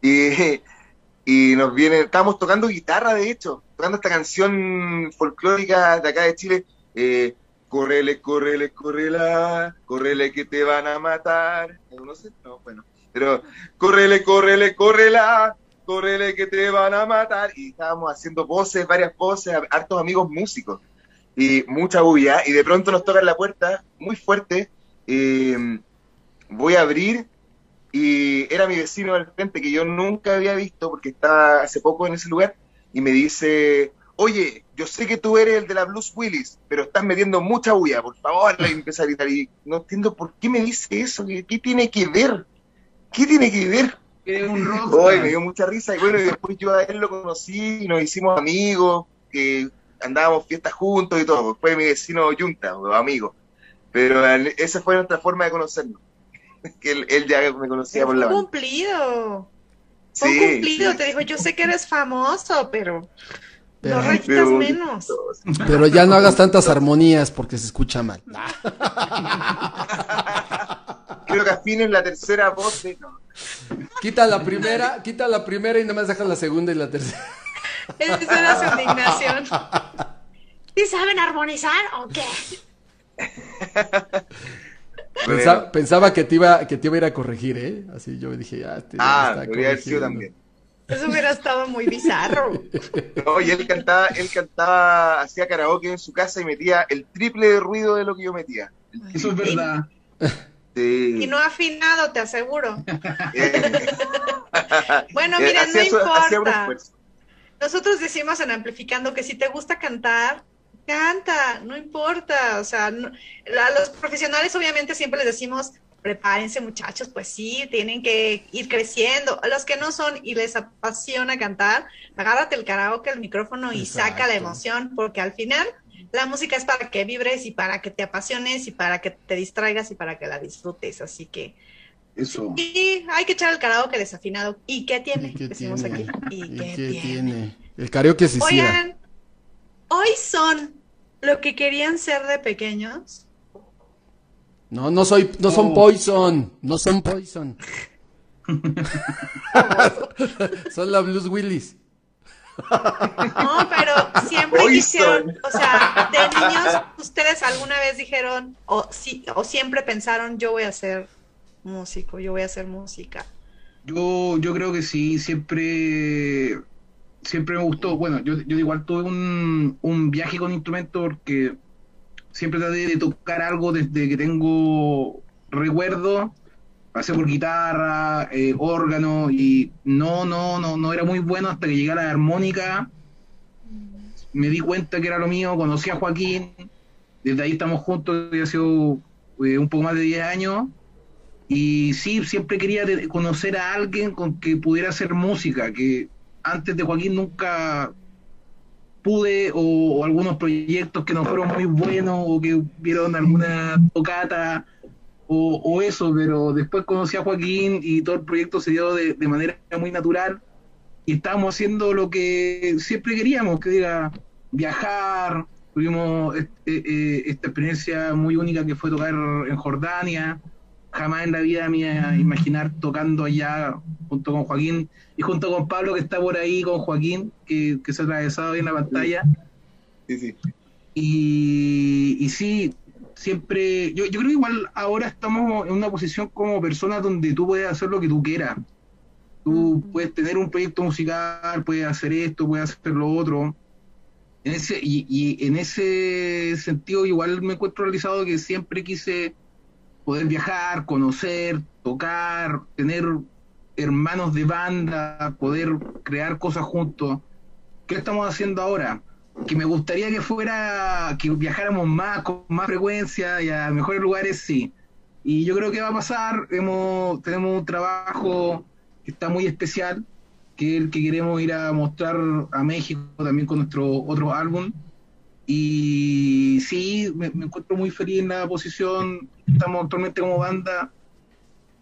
D: y, y nos viene, estábamos tocando guitarra de hecho, tocando esta canción folclórica de acá de Chile, eh, correle, correle, correla, correle que te van a matar, no sé, no, bueno, pero correle, correle, correla, correle que te van a matar, y estábamos haciendo voces, varias voces, hartos amigos músicos, y mucha bulla, y de pronto nos tocan la puerta, muy fuerte, eh, voy a abrir, y era mi vecino del frente que yo nunca había visto porque estaba hace poco en ese lugar y me dice, oye, yo sé que tú eres el de la Blues Willis, pero estás metiendo mucha bulla, por favor, le empecé a gritar y no entiendo por qué me dice eso, ¿qué, qué tiene que ver? ¿Qué tiene que ver?
E: Un.
D: Hoy me dio mucha risa y bueno, y después yo a él lo conocí y nos hicimos amigos, que andábamos fiestas juntos y todo, fue mi vecino Junta, o amigo, pero esa fue nuestra forma de conocernos, que él, él ya me conocía por la banda.
B: cumplido. Fue
D: Sí,
B: cumplido.
D: sí.
B: Te dijo, yo sé que eres famoso, pero rayitas
D: Pero-
B: menos.
C: Pero ya no hagas tantas armonías porque se escucha mal.
D: Creo que afines la tercera voz de... no.
C: Quita la primera, quita la primera y nada más deja la segunda y la tercera.
B: Esa era su indignación. ¿Sí saben armonizar o qué?
C: Pensa- pensaba que te iba, que te iba a ir a corregir, ¿eh? Así yo dije, ah, este
D: Ah, sido
C: corrigiendo.
D: también.
B: Eso hubiera estado muy bizarro.
D: No, y él cantaba, él cantaba, hacía karaoke en su casa y metía el triple de ruido de lo que yo metía.
E: Eso es verdad.
D: Sí.
B: Y no afinado, te aseguro.
D: Eh,
B: Bueno,
D: eh,
B: miren, no importa. Nosotros decimos en Amplificando que si te gusta cantar, canta, no importa. O sea, no- a los profesionales obviamente siempre les decimos, prepárense muchachos, pues sí, tienen que ir creciendo. A los que no son y les apasiona cantar, agárrate el karaoke, el micrófono y saca la emoción, porque al final la música es para que vibres y para que te apasiones y para que te distraigas y para que la disfrutes. Así que
E: Eso.
B: y hay que echar el karaoke desafinado. ¿Y qué tiene?
C: ¿Y qué
B: Decimos
C: tiene?
B: aquí. ¿Y,
C: ¿Y
B: qué,
C: qué
B: tiene?
C: tiene? El karaoke se.
B: Oigan, hoy son lo que querían ser de pequeños.
C: No, no soy, no son
E: Oh.
C: Poison, no son Poison. son la Blues Willis.
B: No, pero siempre
D: Poison.
B: quisieron, o sea, de niños, ustedes alguna vez dijeron, o, sí, o siempre pensaron, yo voy a ser músico, yo voy a hacer música.
E: Yo, yo creo que sí, siempre, siempre me gustó. Bueno, yo, yo igual tuve un, un viaje con instrumento porque siempre traté de tocar algo desde que tengo recuerdo. Pasé por guitarra, eh, órgano y no, no, no, no era muy bueno hasta que llegué a la armónica. Me di cuenta que era lo mío, conocí a Joaquín, desde ahí estamos juntos, ya ha sido eh, un poco más de 10 años. Y sí, siempre quería conocer a alguien con que pudiera hacer música, que antes de Joaquín nunca pude, o, algunos proyectos que no fueron muy buenos, o que vieron alguna tocata, o, eso, pero después conocí a Joaquín y todo el proyecto se dio de, manera muy natural, y estábamos haciendo lo que siempre queríamos, que diga viajar, tuvimos este, eh, esta experiencia muy única que fue tocar en Jordania, jamás en la vida me iba a imaginar tocando allá junto con Joaquín y junto con Pablo que está por ahí con Joaquín, que, que se ha atravesado ahí en la pantalla.
D: Sí, sí.
E: Y, y sí, siempre, yo, yo creo que igual ahora estamos en una posición como personas donde tú puedes hacer lo que tú quieras. Tú puedes tener un proyecto musical, puedes hacer esto, puedes hacer lo otro. En ese, y, y en ese sentido igual me encuentro realizado que siempre quise poder viajar, conocer, tocar, tener hermanos de banda, poder crear cosas juntos. ¿Qué estamos haciendo ahora? Que me gustaría que fuera, que viajáramos más, con más frecuencia y a mejores lugares, sí. Y yo creo que va a pasar, hemos, tenemos un trabajo que está muy especial, que es el que queremos ir a mostrar a México también con nuestro otro álbum. Y sí, me, encuentro muy feliz en la posición, estamos actualmente como banda.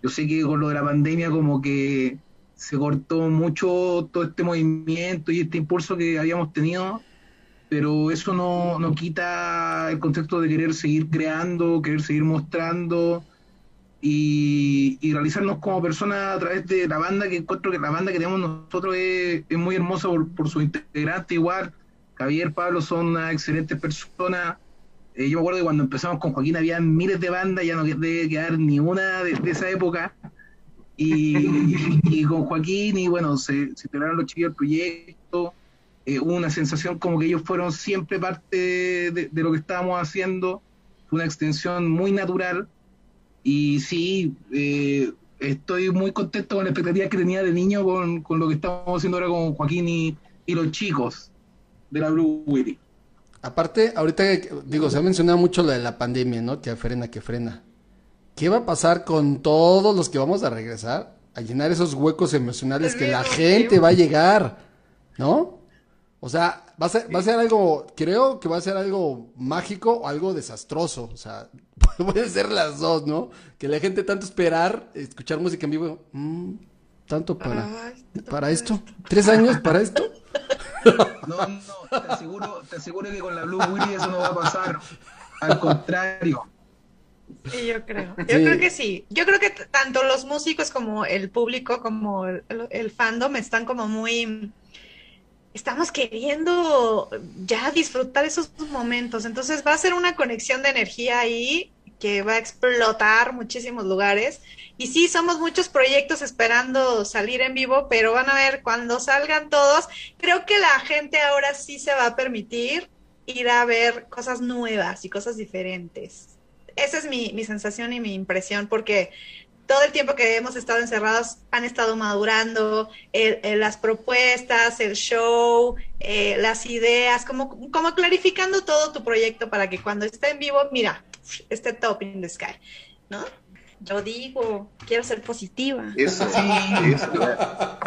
E: Yo sé que con lo de la pandemia como que se cortó mucho todo este movimiento y este impulso que habíamos tenido, pero eso no, no quita el concepto de querer seguir creando, querer seguir mostrando y, y realizarnos como personas a través de la banda, que encuentro que la banda que tenemos nosotros es, es muy hermosa por, por su integrante igual. Javier, Pablo son unas excelentes personas. Eh, yo me acuerdo que cuando empezamos con Joaquín había miles de bandas, ya no debe quedar ni una de, esa época. Y, con Joaquín, y bueno, se, se los chiquillos al proyecto. Eh, una sensación como que ellos fueron siempre parte de, lo que estábamos haciendo. Fue una extensión muy natural. Y sí, eh, estoy muy contento con la expectativa que tenía de niño con, lo que estamos haciendo ahora con Joaquín y los chicos de la Blue.
C: Aparte, ahorita, digo, se ha mencionado mucho lo de la pandemia, ¿no? Que frena, que frena. ¿Qué va a pasar con todos los que vamos a regresar? A llenar esos huecos emocionales que la gente va a llegar, ¿no? O sea, va a ser, va a ser algo, creo que va a ser algo mágico o algo desastroso. O sea, pueden ser las dos, ¿no? Que la gente tanto esperar, escuchar música en vivo, mm, tanto para, para esto, tres años para esto.
E: No, no, te aseguro, te aseguro que con la Blue Willy eso no va a pasar. Al contrario.
B: Sí, yo creo. Yo
C: Sí.
B: creo que sí. Yo creo que tanto los músicos como el público, como el, el fandom están como muy... Estamos queriendo ya disfrutar esos momentos. Entonces va a ser una conexión de energía ahí que va a explotar muchísimos lugares. Y sí, somos muchos proyectos esperando salir en vivo, pero van a ver cuando salgan todos. Creo que la gente ahora sí se va a permitir ir a ver cosas nuevas y cosas diferentes. Esa es mi, mi sensación y mi impresión, porque todo el tiempo que hemos estado encerrados han estado madurando las propuestas, el show, eh, las ideas, como, como clarificando todo tu proyecto para que cuando esté en vivo, mira, esté top in the sky, ¿no? Yo digo, quiero ser positiva.
D: Eso, eso, ya.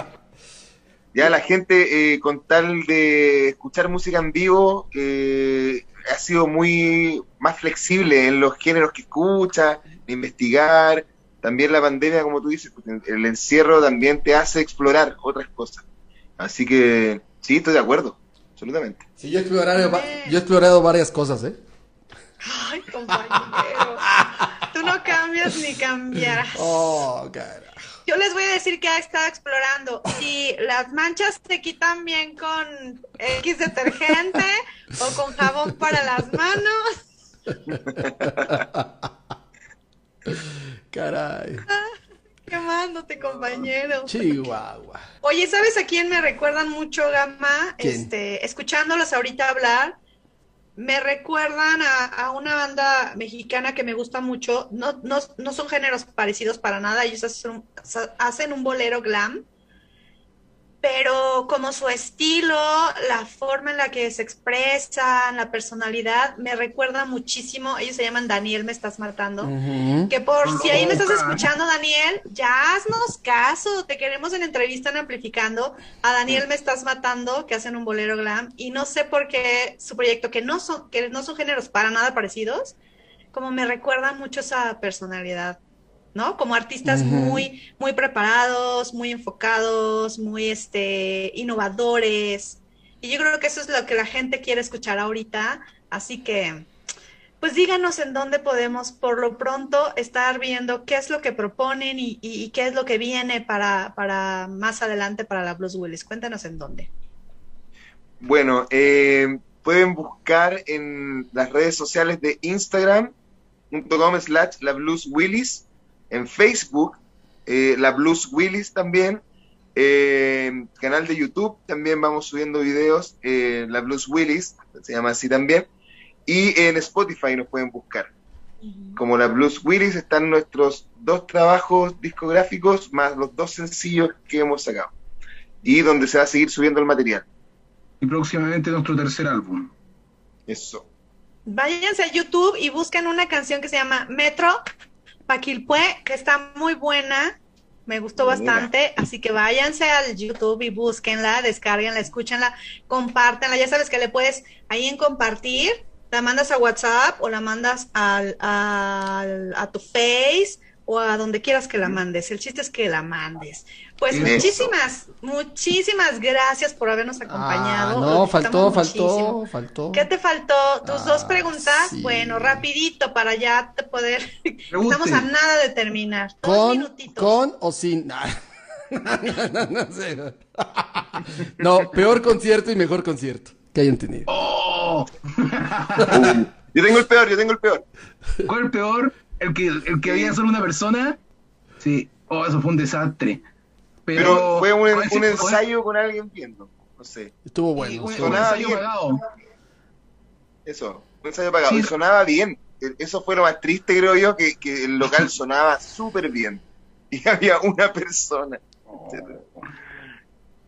D: Ya la gente, eh, con tal de escuchar música en vivo, eh, ha sido muy más flexible en los géneros que escucha, de investigar. También la pandemia, como tú dices, pues, el encierro también te hace explorar otras cosas. Así que sí, estoy de acuerdo, absolutamente.
C: Sí, yo he explorado, yo he explorado varias cosas, ¿eh?
B: Ay, compañero, tú no cambias ni cambiarás.
C: Oh, carajo.
B: Yo les voy a decir que ha estado explorando. Si las manchas se quitan bien con X detergente o con jabón para las manos.
C: Caray.
B: Quemándote, compañero.
C: Chihuahua.
B: Oye, ¿sabes a quién me recuerdan mucho, Gama?
C: ¿Quién?
B: Este, escuchándolos ahorita hablar, me recuerdan a, a una banda mexicana que me gusta mucho. No, no, no son géneros parecidos para nada, ellos hacen hacen un bolero glam, pero como su estilo, la forma en la que se expresan, la personalidad, me recuerda muchísimo. Ellos se llaman Daniel, me estás matando. Que por si ahí me estás escuchando, Daniel, ya haznos caso. Te queremos en entrevista en Amplificando. A Daniel me estás matando, que hacen un bolero glam. Y no sé por qué su proyecto, que no son, que no son géneros para nada parecidos, como me recuerda mucho esa personalidad, ¿no? Como artistas muy, muy preparados, muy enfocados, muy este, innovadores. Y yo creo que eso es lo que la gente quiere escuchar ahorita. Así que, pues díganos en dónde podemos por lo pronto estar viendo qué es lo que proponen y, y- y qué es lo que viene para, para más adelante para la Blues Willis. Cuéntanos en dónde.
D: Bueno, eh, pueden buscar en las redes sociales de Instagram.com slash la Blues Willis, en Facebook, eh, la Blues Willis también, eh, canal de YouTube, también vamos subiendo videos, eh, la Blues Willis, se llama así también, y en Spotify nos pueden buscar. Como la Blues Willis están nuestros dos trabajos discográficos más los dos sencillos que hemos sacado. Y donde se va a seguir subiendo el material.
E: Y próximamente nuestro tercer álbum.
D: Eso.
B: Váyanse a YouTube y busquen una canción que se llama Metro Paquilpue, que está muy buena. Me gustó
D: Mira.
B: bastante, así que váyanse al YouTube y búsquenla, descárguenla, escúchenla, compártenla. Ya sabes que le puedes ahí en compartir, la mandas a WhatsApp o la mandas al, al- a tu Face o a donde quieras que la mandes. El chiste es que la mandes. Pues
E: Eso.
B: muchísimas, muchísimas gracias por habernos
C: Ah,
B: acompañado.
C: no,
B: Lo
C: faltó,
B: disfrutamos muchísimo.
C: faltó, faltó.
B: ¿Qué te faltó? Tus
C: Ah,
B: dos preguntas.
C: sí.
B: Bueno, rapidito para ya te poder.
E: Pregunte.
B: Estamos a nada de terminar. Dos
C: ¿Con,
B: minutitos.
C: con o sin? no, no, no sé. No, peor concierto y mejor concierto que hayan tenido.
E: ¡Oh!
D: Yo tengo el peor, yo tengo el peor.
E: ¿Cuál es el peor? ¿El que, el que había solo una persona? Sí. Oh, eso fue un desastre. Pero,
D: Pero fue un,
E: ¿cuál es
D: un ensayo con alguien viendo. No sé.
C: Estuvo bueno.
E: un, ensayo
D: bien.
E: pagado.
D: Eso. Un ensayo pagado.
E: Sí.
D: Y sonaba bien. E- Eso fue lo más triste, creo yo, que, que el local sonaba súper bien. Y había una persona.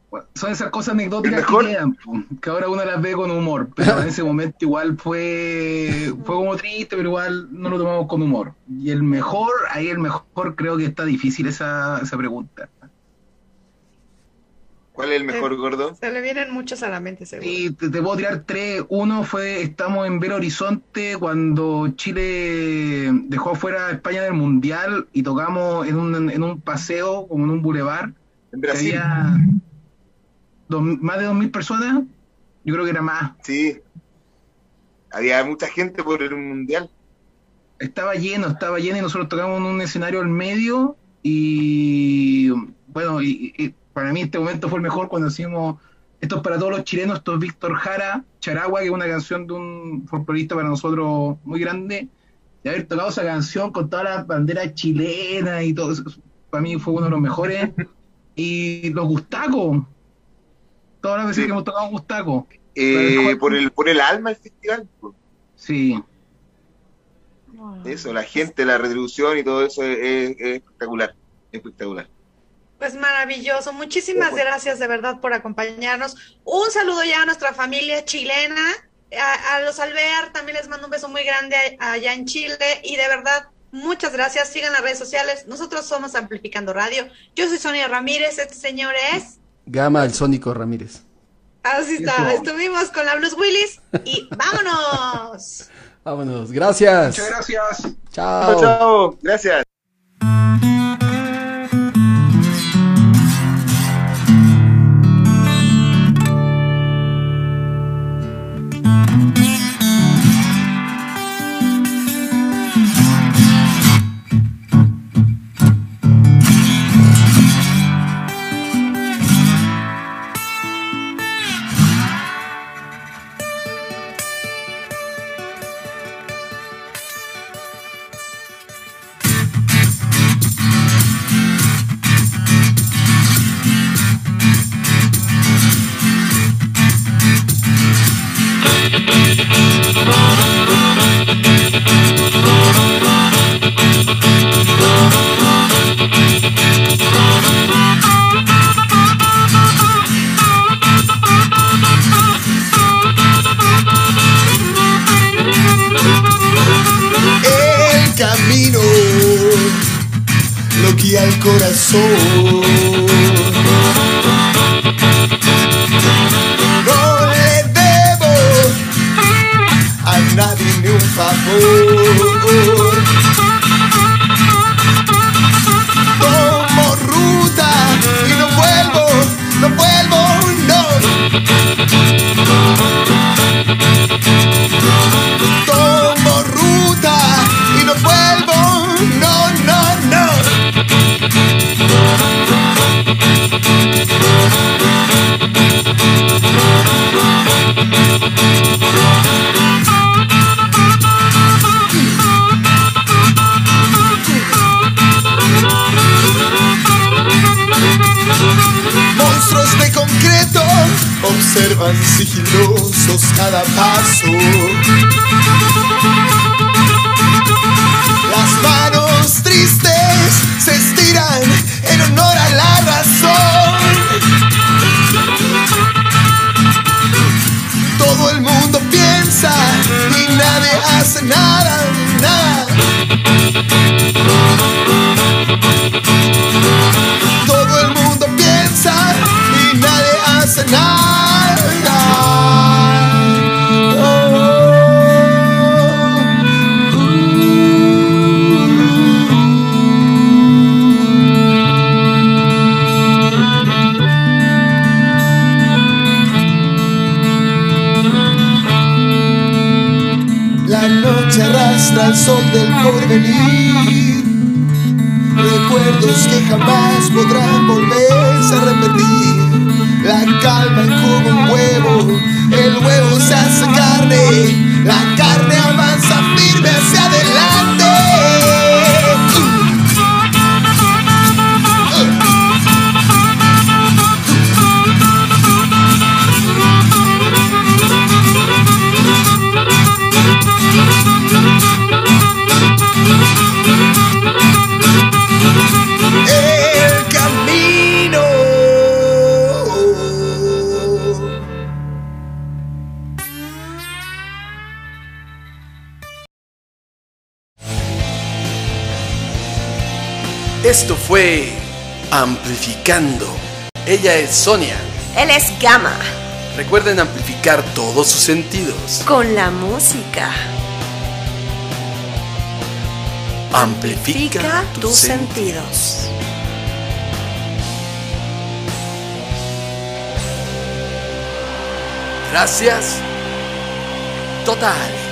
E: Bueno, son esas cosas anecdóticas que quedan, po, que ahora uno las ve con humor, pero en ese momento igual fue, fue como triste, pero igual no lo tomamos con humor. Y el mejor, ahí el mejor creo que está difícil esa, esa pregunta.
D: ¿Cuál es el mejor, gordo?
B: Se le vienen muchos a la mente, seguro.
E: Y te, te puedo tirar tres. Uno fue, estamos en Belo Horizonte cuando Chile dejó afuera a España del Mundial y tocamos en un, en un paseo, como en un bulevar,
D: En Brasil.
E: había dos- más de dos mil personas, yo creo que era más.
D: Sí. Había mucha gente por el mundial.
E: Estaba lleno, estaba lleno y nosotros tocamos en un escenario al medio y bueno, y, y para mí este momento fue el mejor cuando hicimos, esto es para todos los chilenos, esto es Víctor Jara, Charagua, que es una canción de un folclorista para nosotros muy grande, y haber tocado esa canción con todas las banderas chilenas y todo eso, para mí fue uno de los mejores, y los Gustacos, todas las veces
D: Sí.
E: que hemos tocado Gustacos,
D: Eh, por, el, por el alma del festival. pues.
E: sí,
D: Eso, la gente, la retribución y todo eso es, es- es espectacular. Espectacular.
B: Pues maravilloso. Muchísimas
D: Bueno.
B: gracias de verdad por acompañarnos. Un saludo ya a nuestra familia chilena. A, a los Alvear también les mando un beso muy grande allá en Chile. Y de verdad, muchas gracias. Sigan las redes sociales. Nosotros somos Amplificando Radio. Yo soy Sonia Ramírez. Este señor es.
C: Gama el Sónico Ramírez.
B: Así está.
E: Eso.
B: Estuvimos con la Blues Willis. Y vámonos.
C: Vámonos. Gracias.
E: muchas gracias.
C: Chao.
D: Chao, chao. Gracias.
C: Ella es Sonia.
G: Él es Gama.
C: Recuerden amplificar todos sus sentidos.
G: Con la música.
C: Amplifica,
G: tus,
C: sentidos.
G: sentidos.
C: Gracias. Total.